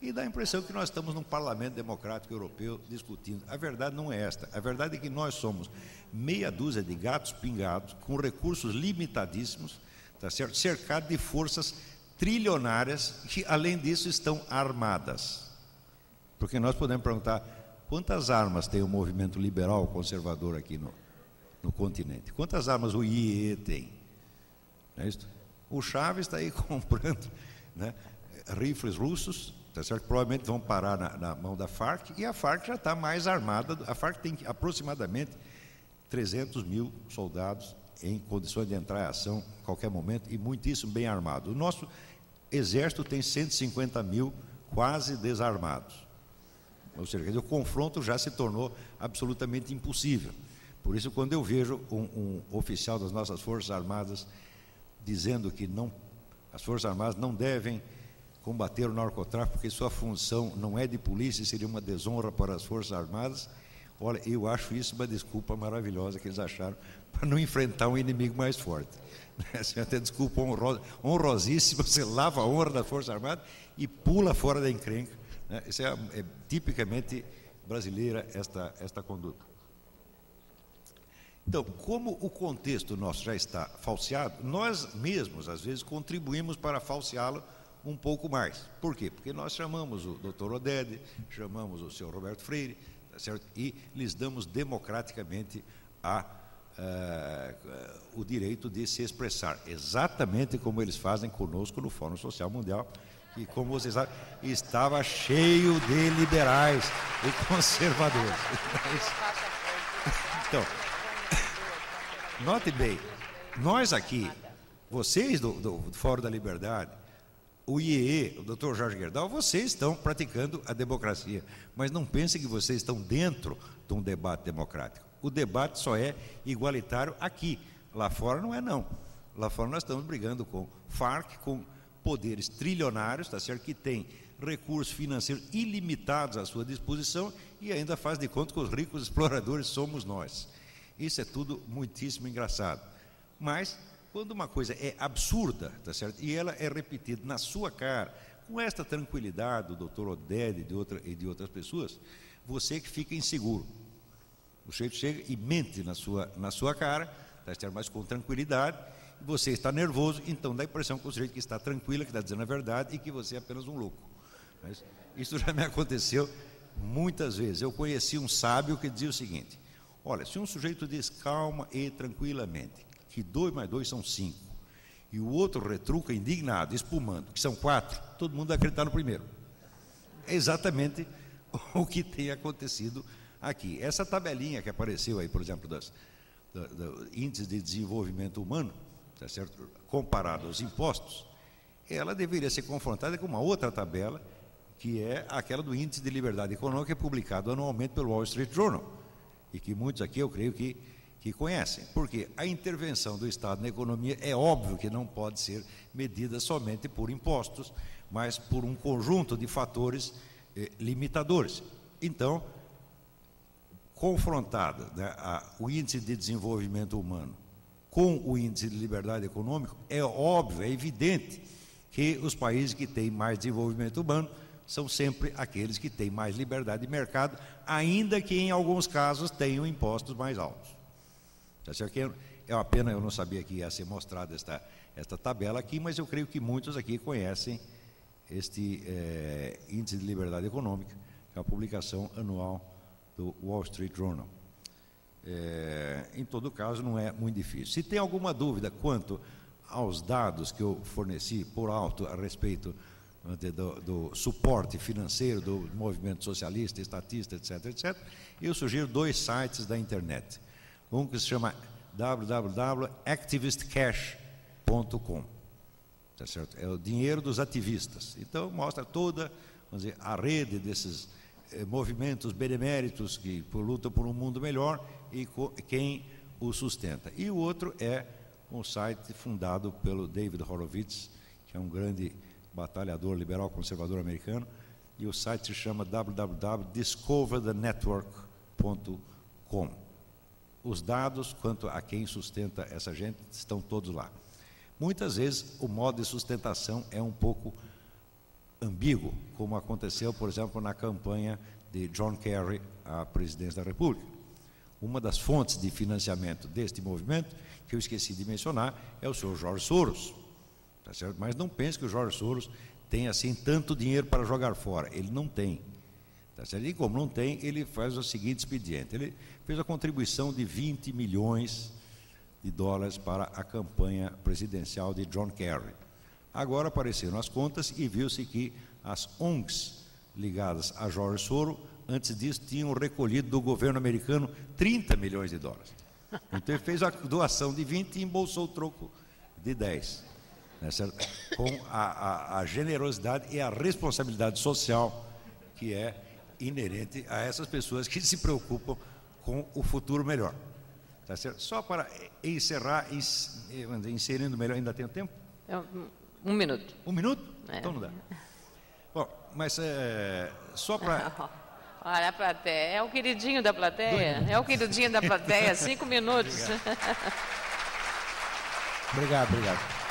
e dá a impressão que nós estamos num parlamento democrático europeu discutindo. A verdade não é esta. A verdade é que nós somos meia dúzia de gatos pingados, com recursos limitadíssimos, tá certo? cercados de forças trilionárias que, além disso, estão armadas. Porque nós podemos perguntar quantas armas tem o movimento liberal conservador aqui no, no continente? Quantas armas o IE tem? Não é isso? O Chaves está aí comprando né, rifles russos, tá certo? provavelmente vão parar na, na, mão da Farc, e a Farc já está mais armada. A Farc tem aproximadamente 300 mil soldados em condições de entrar em ação a qualquer momento e muitíssimo bem armado. O nosso exército tem 150 mil quase desarmados. Ou seja, o confronto já se tornou absolutamente impossível. Por isso, quando eu vejo um, um oficial das nossas Forças Armadas dizendo que não, as Forças Armadas não devem combater o narcotráfico, porque sua função não é de polícia, seria uma desonra para as Forças Armadas. Olha, eu acho isso uma desculpa maravilhosa que eles acharam para não enfrentar um inimigo mais forte. Assim, até desculpa honrosa, honrosíssima, você lava a honra das Forças Armadas e pula fora da encrenca. Né? Isso é, é tipicamente brasileira, esta, esta conduta. Então, como o contexto nosso já está falseado, nós mesmos, às vezes, contribuímos para falseá-lo um pouco mais. Por quê? Porque nós chamamos o doutor Odede, chamamos o senhor Roberto Freire, tá certo? e lhes damos democraticamente a, uh, o direito de se expressar, exatamente como eles fazem conosco no Fórum Social Mundial, que, como vocês sabem, estava cheio de liberais e conservadores. Então, note bem, nós aqui, vocês do, do Fórum da Liberdade, o IEE, o doutor Jorge Gerdau, vocês estão praticando a democracia, mas não pensem que vocês estão dentro de um debate democrático. O debate só é igualitário aqui, lá fora não é não. Lá fora nós estamos brigando com FARC, com poderes trilionários, tá certo? Que tem recursos financeiros ilimitados à sua disposição e ainda faz de conta que os ricos exploradores somos nós. Isso é tudo muitíssimo engraçado. Mas quando uma coisa é absurda, tá certo? E ela é repetida na sua cara, com esta tranquilidade do doutor Oded e de, outra, e de outras pessoas, você que fica inseguro. O sujeito chega e mente na sua, na sua cara, tá certo? mas com tranquilidade, você está nervoso, então dá a impressão que o sujeito que está tranquilo, que está dizendo a verdade e que você é apenas um louco. Mas isso já me aconteceu muitas vezes. Eu conheci um sábio que dizia o seguinte: olha, se um sujeito diz calma e tranquilamente, que dois mais dois são cinco, e o outro retruca indignado, espumando, que são quatro, todo mundo vai acreditar no primeiro. É exatamente o que tem acontecido aqui. Essa tabelinha que apareceu aí, por exemplo, das, do, do índices de desenvolvimento humano, tá certo? comparado aos impostos, ela deveria ser confrontada com uma outra tabela, que é aquela do índice de liberdade econômica, é publicado anualmente pelo Wall Street Journal, e que muitos aqui, eu creio que que conhecem. Porque a intervenção do Estado na economia é óbvio que não pode ser medida somente por impostos, mas por um conjunto de fatores eh, limitadores. Então, confrontada né, o índice de desenvolvimento humano com o índice de liberdade econômica, é óbvio, é evidente que os países que têm mais desenvolvimento humano são sempre aqueles que têm mais liberdade de mercado, ainda que em alguns casos tenham impostos mais altos. Tá é uma pena, eu não sabia que ia ser mostrada esta, esta tabela aqui, mas eu creio que muitos aqui conhecem este é, Índice de Liberdade Econômica, que é a publicação anual do Wall Street Journal. É, em todo caso, não é muito difícil. Se tem alguma dúvida quanto aos dados que eu forneci por alto a respeito do, do, suporte financeiro do movimento socialista, estatista, etc., etc., eu sugiro dois sites da internet. Um que se chama www.activistcash.com. Tá certo? É o dinheiro dos ativistas. Então, mostra toda dizer, a rede desses eh, movimentos beneméritos que lutam por um mundo melhor e quem o sustenta. E o outro é um site fundado pelo David Horowitz, que é um grande batalhador liberal conservador americano, e o site se chama www.discoverthenetwork.com. Os dados quanto a quem sustenta essa gente estão todos lá. Muitas vezes o modo de sustentação é um pouco ambíguo, como aconteceu, por exemplo, na campanha de John Kerry à presidência da República. Uma das fontes de financiamento deste movimento, que eu esqueci de mencionar, é o senhor Jorge Soros. Tá certo? Mas não pense que o Jorge Soros tem assim tanto dinheiro para jogar fora. Ele não tem. Tá certo? E como não tem, ele faz o seguinte expediente: ele fez a contribuição de 20 milhões de dólares para a campanha presidencial de John Kerry. Agora apareceram as contas e viu-se que as ONGs ligadas a Jorge Soros, antes disso, tinham recolhido do governo americano 30 milhões de dólares. Então ele fez a doação de 20 e embolsou o troco de 10 né, com a, a, a generosidade e a responsabilidade social que é inerente a essas pessoas que se preocupam com o futuro melhor. Tá certo? Só para encerrar, inserindo melhor, ainda tem tempo? É, um minuto. Um minuto? É. Então não dá. Bom, mas é, só para. Olha a plateia. É o queridinho da plateia? É o queridinho da plateia. Cinco minutos. Obrigado, obrigado.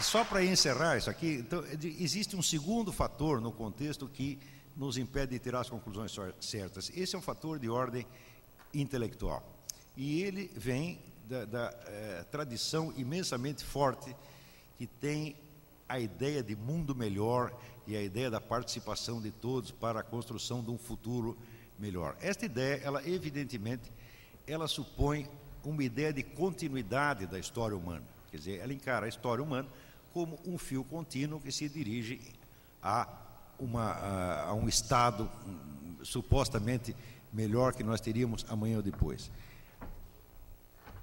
Só para encerrar isso aqui, então, existe um segundo fator no contexto que nos impede de tirar as conclusões certas. Esse é um fator de ordem intelectual. E ele vem da, da eh, tradição imensamente forte que tem a ideia de mundo melhor e a ideia da participação de todos para a construção de um futuro melhor. Esta ideia, ela evidentemente, ela supõe uma ideia de continuidade da história humana. Quer dizer, ela encara a história humana como um fio contínuo que se dirige a, uma, a, um estado um, supostamente melhor que nós teríamos amanhã ou depois.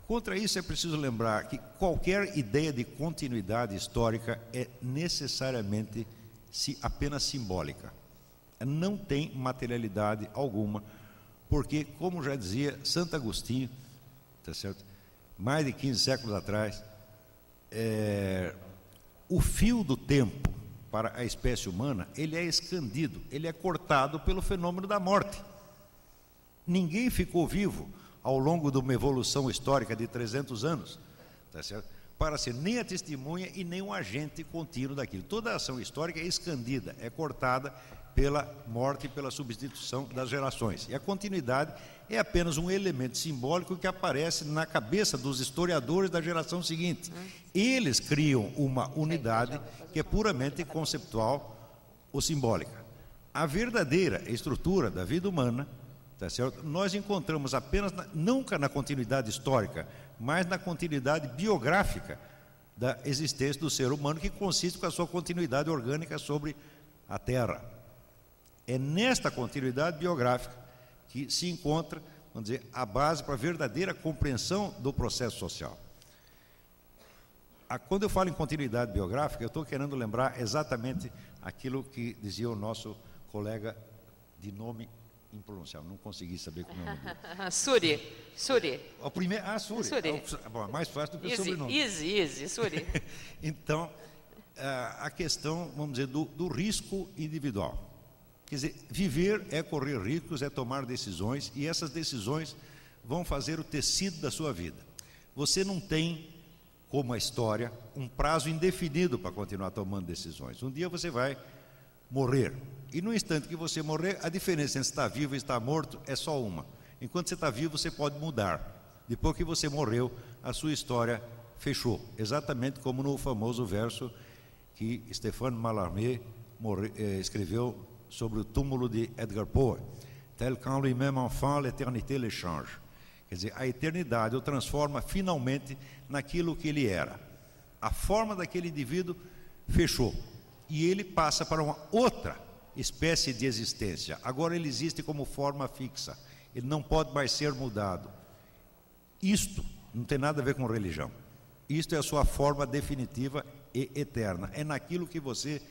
Contra isso, é preciso lembrar que qualquer ideia de continuidade histórica é necessariamente apenas simbólica. Não tem materialidade alguma, porque, como já dizia Santo Agostinho, tá certo? mais de 15 séculos atrás, é, o fio do tempo para a espécie humana, ele é escandido, ele é cortado pelo fenômeno da morte. Ninguém ficou vivo ao longo de uma evolução histórica de 300 anos, tá para ser nem a testemunha e nem um agente contínuo daquilo. Toda a ação histórica é escandida, é cortada pela morte e pela substituição das gerações. E a continuidade é apenas um elemento simbólico que aparece na cabeça dos historiadores da geração seguinte. Eles criam uma unidade que é puramente conceptual ou simbólica. A verdadeira estrutura da vida humana, tá certo? nós encontramos apenas, na, nunca na continuidade histórica, mas na continuidade biográfica da existência do ser humano, que consiste com a sua continuidade orgânica sobre a Terra. É nesta continuidade biográfica que se encontra, vamos dizer, a base para a verdadeira compreensão do processo social. Quando eu falo em continuidade biográfica, eu estou querendo lembrar exatamente aquilo que dizia o nosso colega de nome impronunciável, não consegui saber como é o nome Suri, Suri. O primeiro, ah, Suri. Suri. É, bom, é mais fácil do que easy, o sobrenome. Easy, easy, Suri. então, a questão, vamos dizer, do, do risco individual. Quer dizer, viver é correr riscos, é tomar decisões, e essas decisões vão fazer o tecido da sua vida. Você não tem, como a história, um prazo indefinido para continuar tomando decisões. Um dia você vai morrer. E no instante que você morrer, a diferença entre estar vivo e estar morto é só uma: Enquanto você está vivo, você pode mudar. Depois que você morreu, a sua história fechou. Exatamente como no famoso verso que Stéphane Mallarmé eh, escreveu sobre o túmulo de Edgar Poe. Tel qu'en lui-même enfant, l'éternité le change. Quer dizer, a eternidade o transforma finalmente naquilo que ele era. A forma daquele indivíduo fechou. E ele passa para uma outra espécie de existência. Agora ele existe como forma fixa. Ele não pode mais ser mudado. Isto não tem nada a ver com religião. Isto é a sua forma definitiva e eterna. É naquilo que você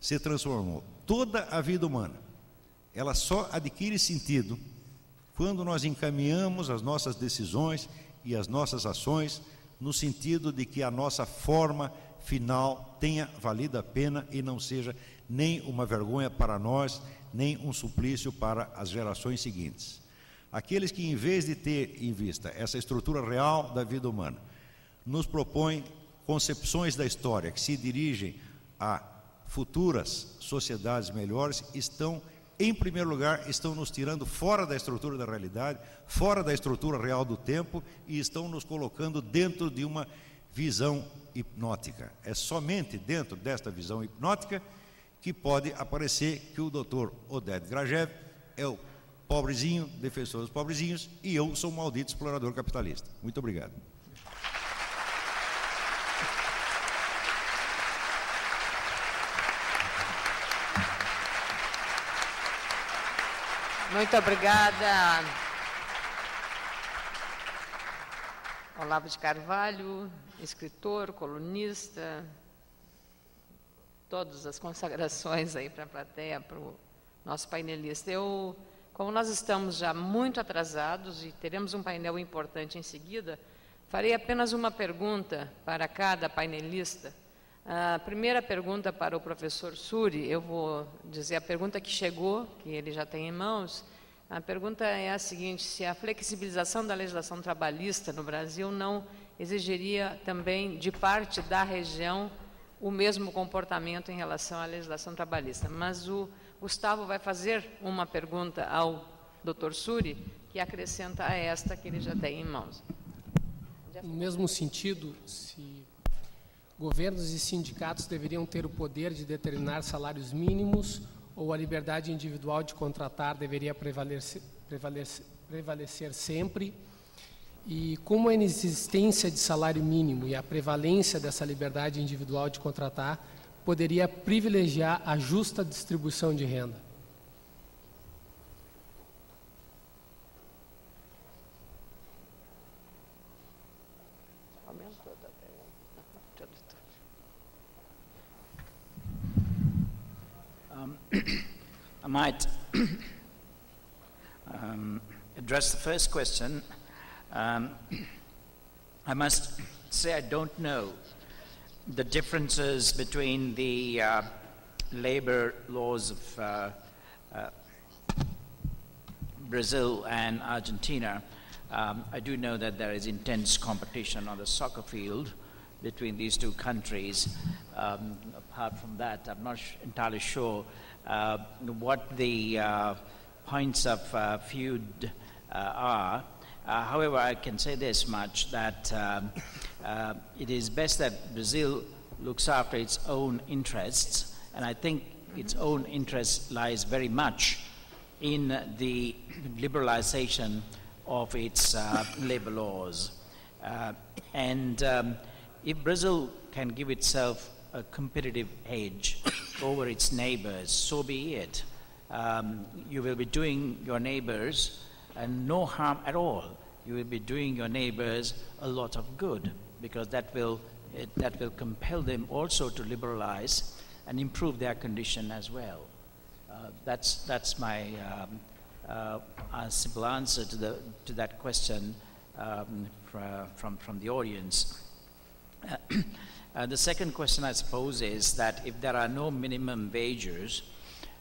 se transformou. Toda a vida humana, ela só adquire sentido quando nós encaminhamos as nossas decisões e as nossas ações no sentido de que a nossa forma final tenha valido a pena e não seja nem uma vergonha para nós, nem um suplício para as gerações seguintes. Aqueles que, em vez de ter em vista essa estrutura real da vida humana, nos propõem concepções da história que se dirigem a futuras sociedades melhores, estão em primeiro lugar, estão nos tirando fora da estrutura da realidade, fora da estrutura real do tempo e estão nos colocando dentro de uma visão hipnótica. É somente dentro desta visão hipnótica que pode aparecer que o doutor Oded Grajev é o pobrezinho, defensor dos pobrezinhos, e eu sou um maldito explorador capitalista. Muito obrigado. Muito obrigada. Olavo de Carvalho, escritor, colunista, todas as consagrações aí para a plateia, para o nosso painelista. Eu, como nós estamos já muito atrasados e teremos um painel importante em seguida, farei apenas uma pergunta para cada painelista a primeira pergunta para o professor Suri, eu vou dizer a pergunta que chegou, que ele já tem em mãos. A pergunta é a seguinte: se a flexibilização da legislação trabalhista no Brasil não exigiria também de parte da região o mesmo comportamento em relação à legislação trabalhista. Mas o Gustavo vai fazer uma pergunta ao Dr. Suri que acrescenta a esta que ele já tem em mãos. No mesmo sentido, se Governos e sindicatos deveriam ter o poder de determinar salários mínimos ou a liberdade individual de contratar deveria prevalecer, prevalecer, prevalecer sempre? E como a inexistência de salário mínimo e a prevalência dessa liberdade individual de contratar poderia privilegiar a justa distribuição de renda? Might um, address the first question. Um, I must say I don't know the differences between the uh, labor laws of uh, uh, Brazil and Argentina. Um, I do know that there is intense competition on the soccer field between these two countries. Um, apart from that, I'm not entirely sure what the uh, points of uh, feud are. however, I can say this much that it is best that Brazil looks after its own interests, and I think its own interest lies very much in the liberalization of its uh, labor laws. Uh, and um, if Brazil can give itself a competitive edge over its neighbors, so be it. Um, you will be doing your neighbors and no harm at all. You will be doing your neighbors a lot of good because that will, it, that will compel them also to liberalize and improve their condition as well. Uh, that's, that's my um, uh, simple answer to, the, to that question um, from, from the audience. Uh, the second question, I suppose, is that if there are no minimum wages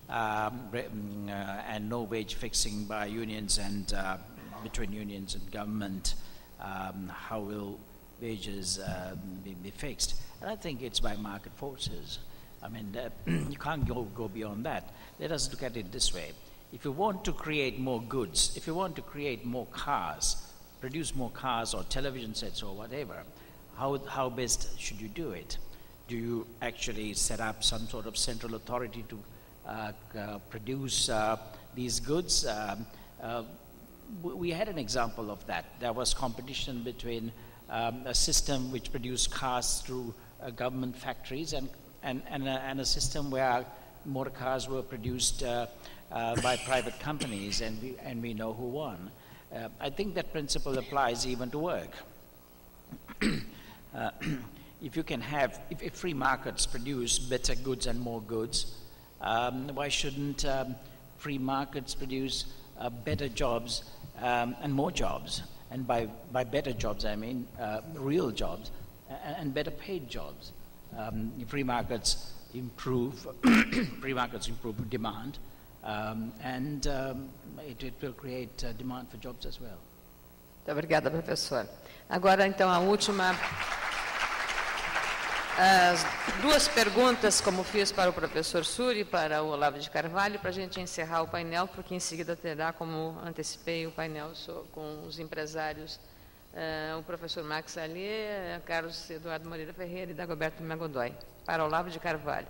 um, mm, uh, and no wage fixing by unions and uh, between unions and government, um, how will wages uh, be, be, fixed? And I think it's by market forces. I mean, you can't go, go beyond that. Let us look at it this way. if you want to create more goods, if you want to create more cars, produce more cars or television sets or whatever, how, how best should you do it? Do you actually set up some sort of central authority to uh, uh, produce uh, these goods? Um, uh, we had an example of that. There was competition between um, a system which produced cars through uh, government factories and, and, and, a, and a system where motor cars were produced uh, uh, by private companies, and we, and we know who won. Uh, I think that principle applies even to work. Uh, if you can have, if, if, free markets produce better goods and more goods, um, why shouldn't um, free markets produce uh, better jobs um, and more jobs? And by, by better jobs, I mean uh, real jobs and, and, better paid jobs. Um, free markets improve, free markets improve demand, um, and um, it, it, will create uh, demand for jobs as well. Muito obrigada, professor. Agora, então, a última. As duas perguntas, como fiz para o professor Suri e para o Olavo de Carvalho, para a gente encerrar o painel, porque em seguida terá, como antecipei, o painel com os empresários, uh, o professor Max Allier, Carlos Eduardo Moreira Ferreira e Dagoberto Magodoy. Para Olavo de Carvalho.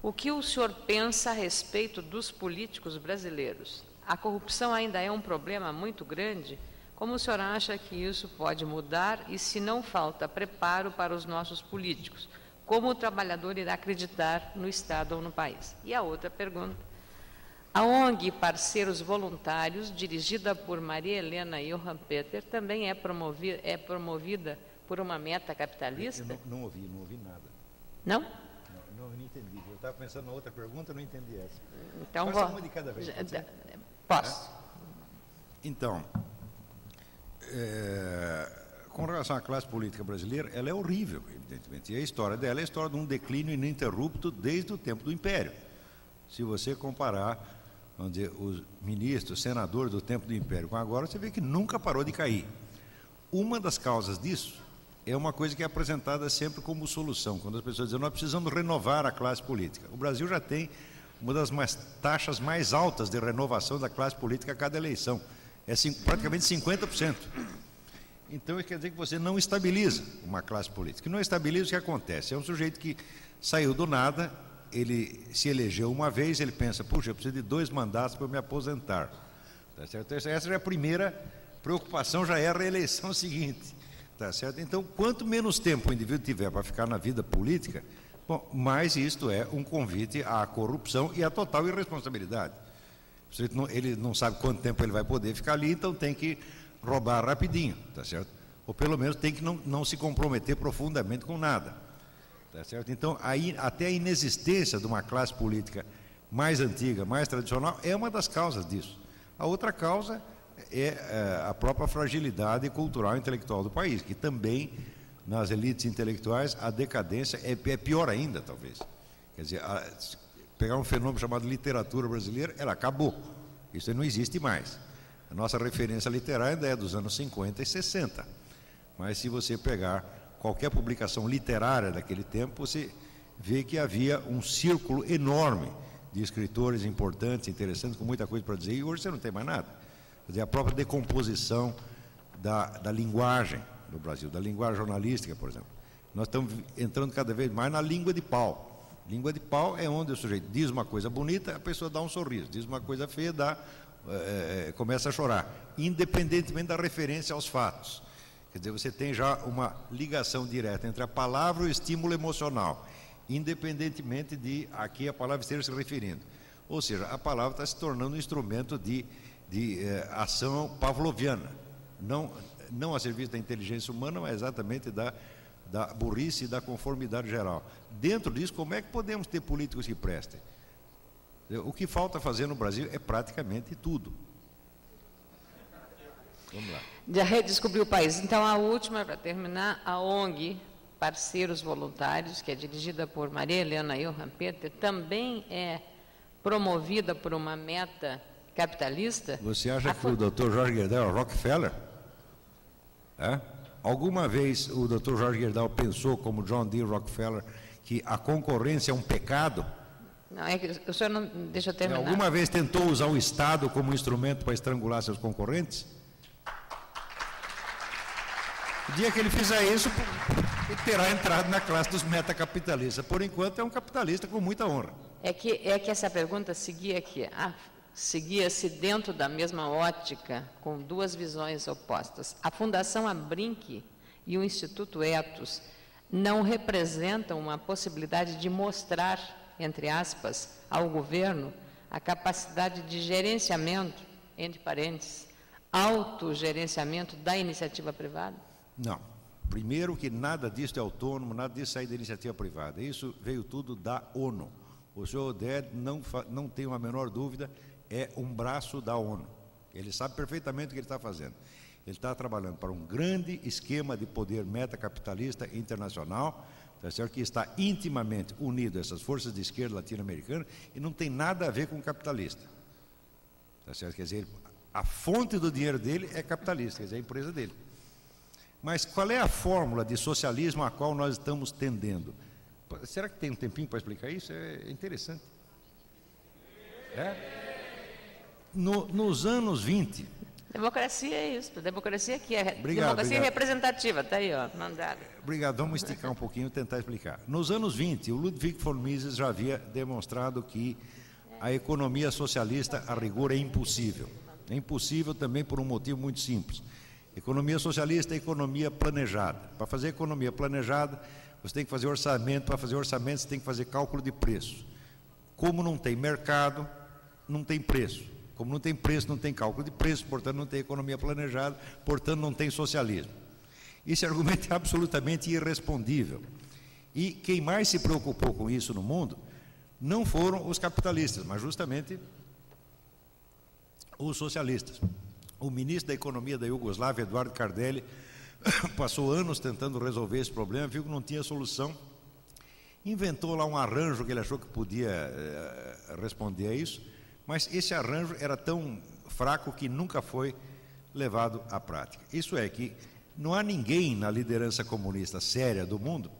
O que o senhor pensa a respeito dos políticos brasileiros? A corrupção ainda é um problema muito grande? Como o senhor acha que isso pode mudar e se não falta preparo para os nossos políticos? Como o trabalhador irá acreditar no Estado ou no país? E a outra pergunta. A ONG Parceiros Voluntários, dirigida por Maria Helena Johan Peter, também é promovida, é promovida por uma meta capitalista? Eu não, não ouvi, não ouvi nada. Não? Não, não, não entendi. Eu estava pensando na outra pergunta, não entendi essa. Então, vou... uma de cada vez. Posso. Então, é, com relação à classe política brasileira, ela é horrível, evidentemente. E a história dela é a história de um declínio ininterrupto desde o tempo do Império. Se você comparar dizer, os ministros, senadores do tempo do Império com agora, você vê que nunca parou de cair. Uma das causas disso é uma coisa que é apresentada sempre como solução, quando as pessoas dizem nós precisamos renovar a classe política. O Brasil já tem uma das mais, taxas mais altas de renovação da classe política a cada eleição é praticamente 50%. Então, quer dizer que você não estabiliza uma classe política. Não estabiliza o que acontece. É um sujeito que saiu do nada, ele se elegeu uma vez, ele pensa, puxa, eu preciso de dois mandatos para eu me aposentar. Tá certo? Essa é a primeira preocupação, já é a reeleição seguinte. Tá certo? Então, quanto menos tempo o indivíduo tiver para ficar na vida política, bom, mais isto é um convite à corrupção e à total irresponsabilidade ele não sabe quanto tempo ele vai poder ficar ali, então tem que roubar rapidinho, tá certo? Ou pelo menos tem que não, não se comprometer profundamente com nada, tá certo? Então, aí, até a inexistência de uma classe política mais antiga, mais tradicional, é uma das causas disso. A outra causa é, é a própria fragilidade cultural e intelectual do país, que também, nas elites intelectuais, a decadência é, é pior ainda, talvez. Quer dizer, pegar um fenômeno chamado literatura brasileira, ela acabou. Isso não existe mais. A nossa referência literária ainda é dos anos 50 e 60. Mas se você pegar qualquer publicação literária daquele tempo, você vê que havia um círculo enorme de escritores importantes, interessantes, com muita coisa para dizer, e hoje você não tem mais nada. Quer dizer, a própria decomposição da, da linguagem no Brasil, da linguagem jornalística, por exemplo. Nós estamos entrando cada vez mais na língua de pau. Língua de pau é onde o sujeito diz uma coisa bonita, a pessoa dá um sorriso, diz uma coisa feia, dá, é, começa a chorar, independentemente da referência aos fatos. Quer dizer, você tem já uma ligação direta entre a palavra e o estímulo emocional, independentemente de a que a palavra esteja se referindo. Ou seja, a palavra está se tornando um instrumento de, de ação pavloviana, não, não a serviço da inteligência humana, mas exatamente da da burrice e da conformidade geral. Dentro disso, como é que podemos ter políticos que prestem? O que falta fazer no Brasil é praticamente tudo. Vamos lá. Já redescobrir o país. Então, a última, para terminar, a ONG Parceiros Voluntários, que é dirigida por Maria Helena Johan Peter, também é promovida por uma meta capitalista. Você acha a que o Dr. Jorge Guedel é Rockefeller? É? Alguma vez o Dr. Jorge Gerdau pensou, como John D. Rockefeller, que a concorrência é um pecado? Não, é que o senhor não. Deixa eu terminar. Alguma vez tentou usar o Estado como instrumento para estrangular seus concorrentes? O dia que ele fizer isso, ele terá entrado na classe dos metacapitalistas. Por enquanto, é um capitalista com muita honra. É que, é que essa pergunta seguia aqui. Ah, seguia-se dentro da mesma ótica, com duas visões opostas. A Fundação Abrinq e o Instituto Etos não representam uma possibilidade de mostrar, entre aspas, ao governo a capacidade de gerenciamento, entre parênteses, autogerenciamento da iniciativa privada? Não. Primeiro que nada disso é autônomo, nada disso sai da iniciativa privada. Isso veio tudo da ONU. O senhor Oded não, não tem uma menor dúvida, é um braço da ONU. Ele sabe perfeitamente o que ele está fazendo. Ele está trabalhando para um grande esquema de poder metacapitalista internacional, tá certo? que está intimamente unido a essas forças de esquerda latino-americana e não tem nada a ver com capitalista. Tá certo? Quer dizer, a fonte do dinheiro dele é capitalista, quer dizer, a empresa dele. Mas qual é a fórmula de socialismo a qual nós estamos tendendo? Será que tem um tempinho para explicar isso? É interessante. É? No, nos anos 20. Democracia é isso. Democracia aqui é obrigado, democracia obrigado. representativa. Está aí, ó, mandado. Obrigado. Vamos esticar um pouquinho e tentar explicar. Nos anos 20, o Ludwig von Mises já havia demonstrado que a economia socialista, a rigor, é impossível. É impossível também por um motivo muito simples. Economia socialista é economia planejada. Para fazer economia planejada, você tem que fazer orçamento. Para fazer orçamento, você tem que fazer cálculo de preço. Como não tem mercado, não tem preço. Como não tem preço, não tem cálculo de preço, portanto, não tem economia planejada, portanto, não tem socialismo. Esse argumento é absolutamente irrespondível. E quem mais se preocupou com isso no mundo não foram os capitalistas, mas justamente os socialistas. O ministro da Economia da Iugoslávia, Eduardo Cardelli, passou anos tentando resolver esse problema, viu que não tinha solução, inventou lá um arranjo que ele achou que podia eh, responder a isso, mas esse arranjo era tão fraco que nunca foi levado à prática. Isso é que não há ninguém na liderança comunista séria do mundo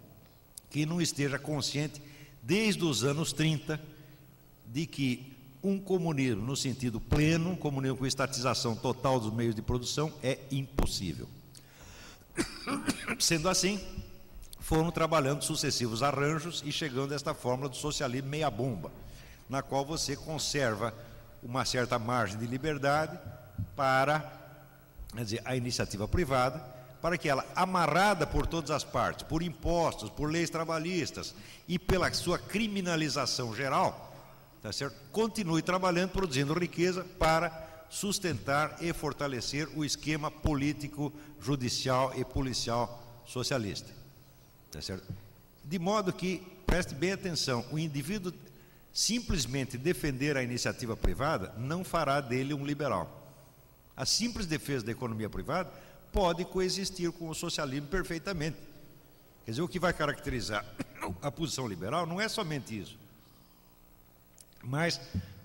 que não esteja consciente desde os anos 30 de que um comunismo no sentido pleno, um comunismo com estatização total dos meios de produção, é impossível. Sendo assim, foram trabalhando sucessivos arranjos e chegando a esta fórmula do socialismo meia-bomba, na qual você conserva uma certa margem de liberdade para dizer, a iniciativa privada, para que ela, amarrada por todas as partes, por impostos, por leis trabalhistas e pela sua criminalização geral, tá certo? continue trabalhando, produzindo riqueza para sustentar e fortalecer o esquema político, judicial e policial socialista. Tá certo? De modo que, preste bem atenção, o indivíduo simplesmente defender a iniciativa privada não fará dele um liberal. A simples defesa da economia privada pode coexistir com o socialismo perfeitamente. Quer dizer, o que vai caracterizar a posição liberal não é somente isso mas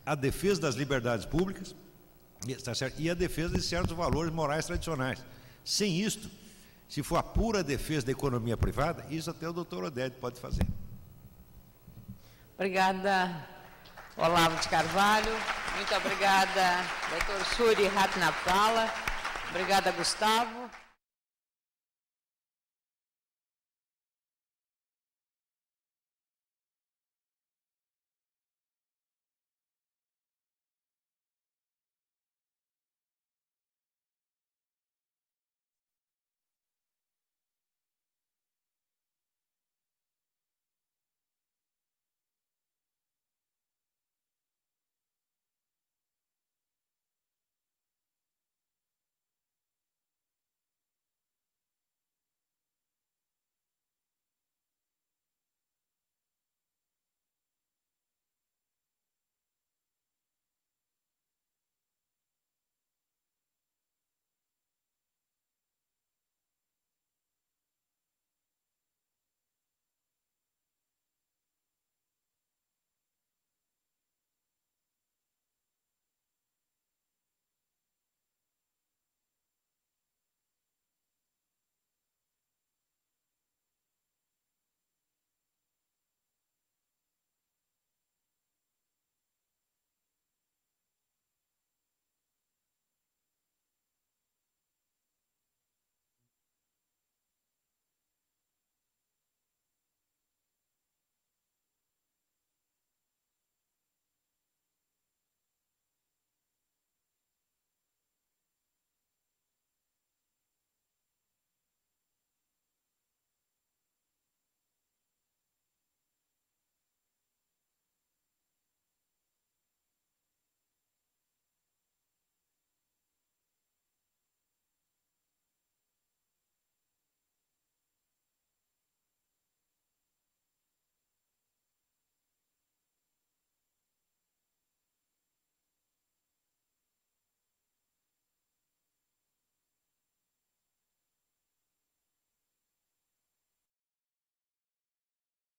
a defesa das liberdades públicas e a defesa de certos valores morais tradicionais. Sem isto, se for a pura defesa da economia privada, isso até o doutor Oded pode fazer. Obrigada, Olavo de Carvalho. Muito obrigada, doutor Suri Ratnapala. Obrigada, Gustavo.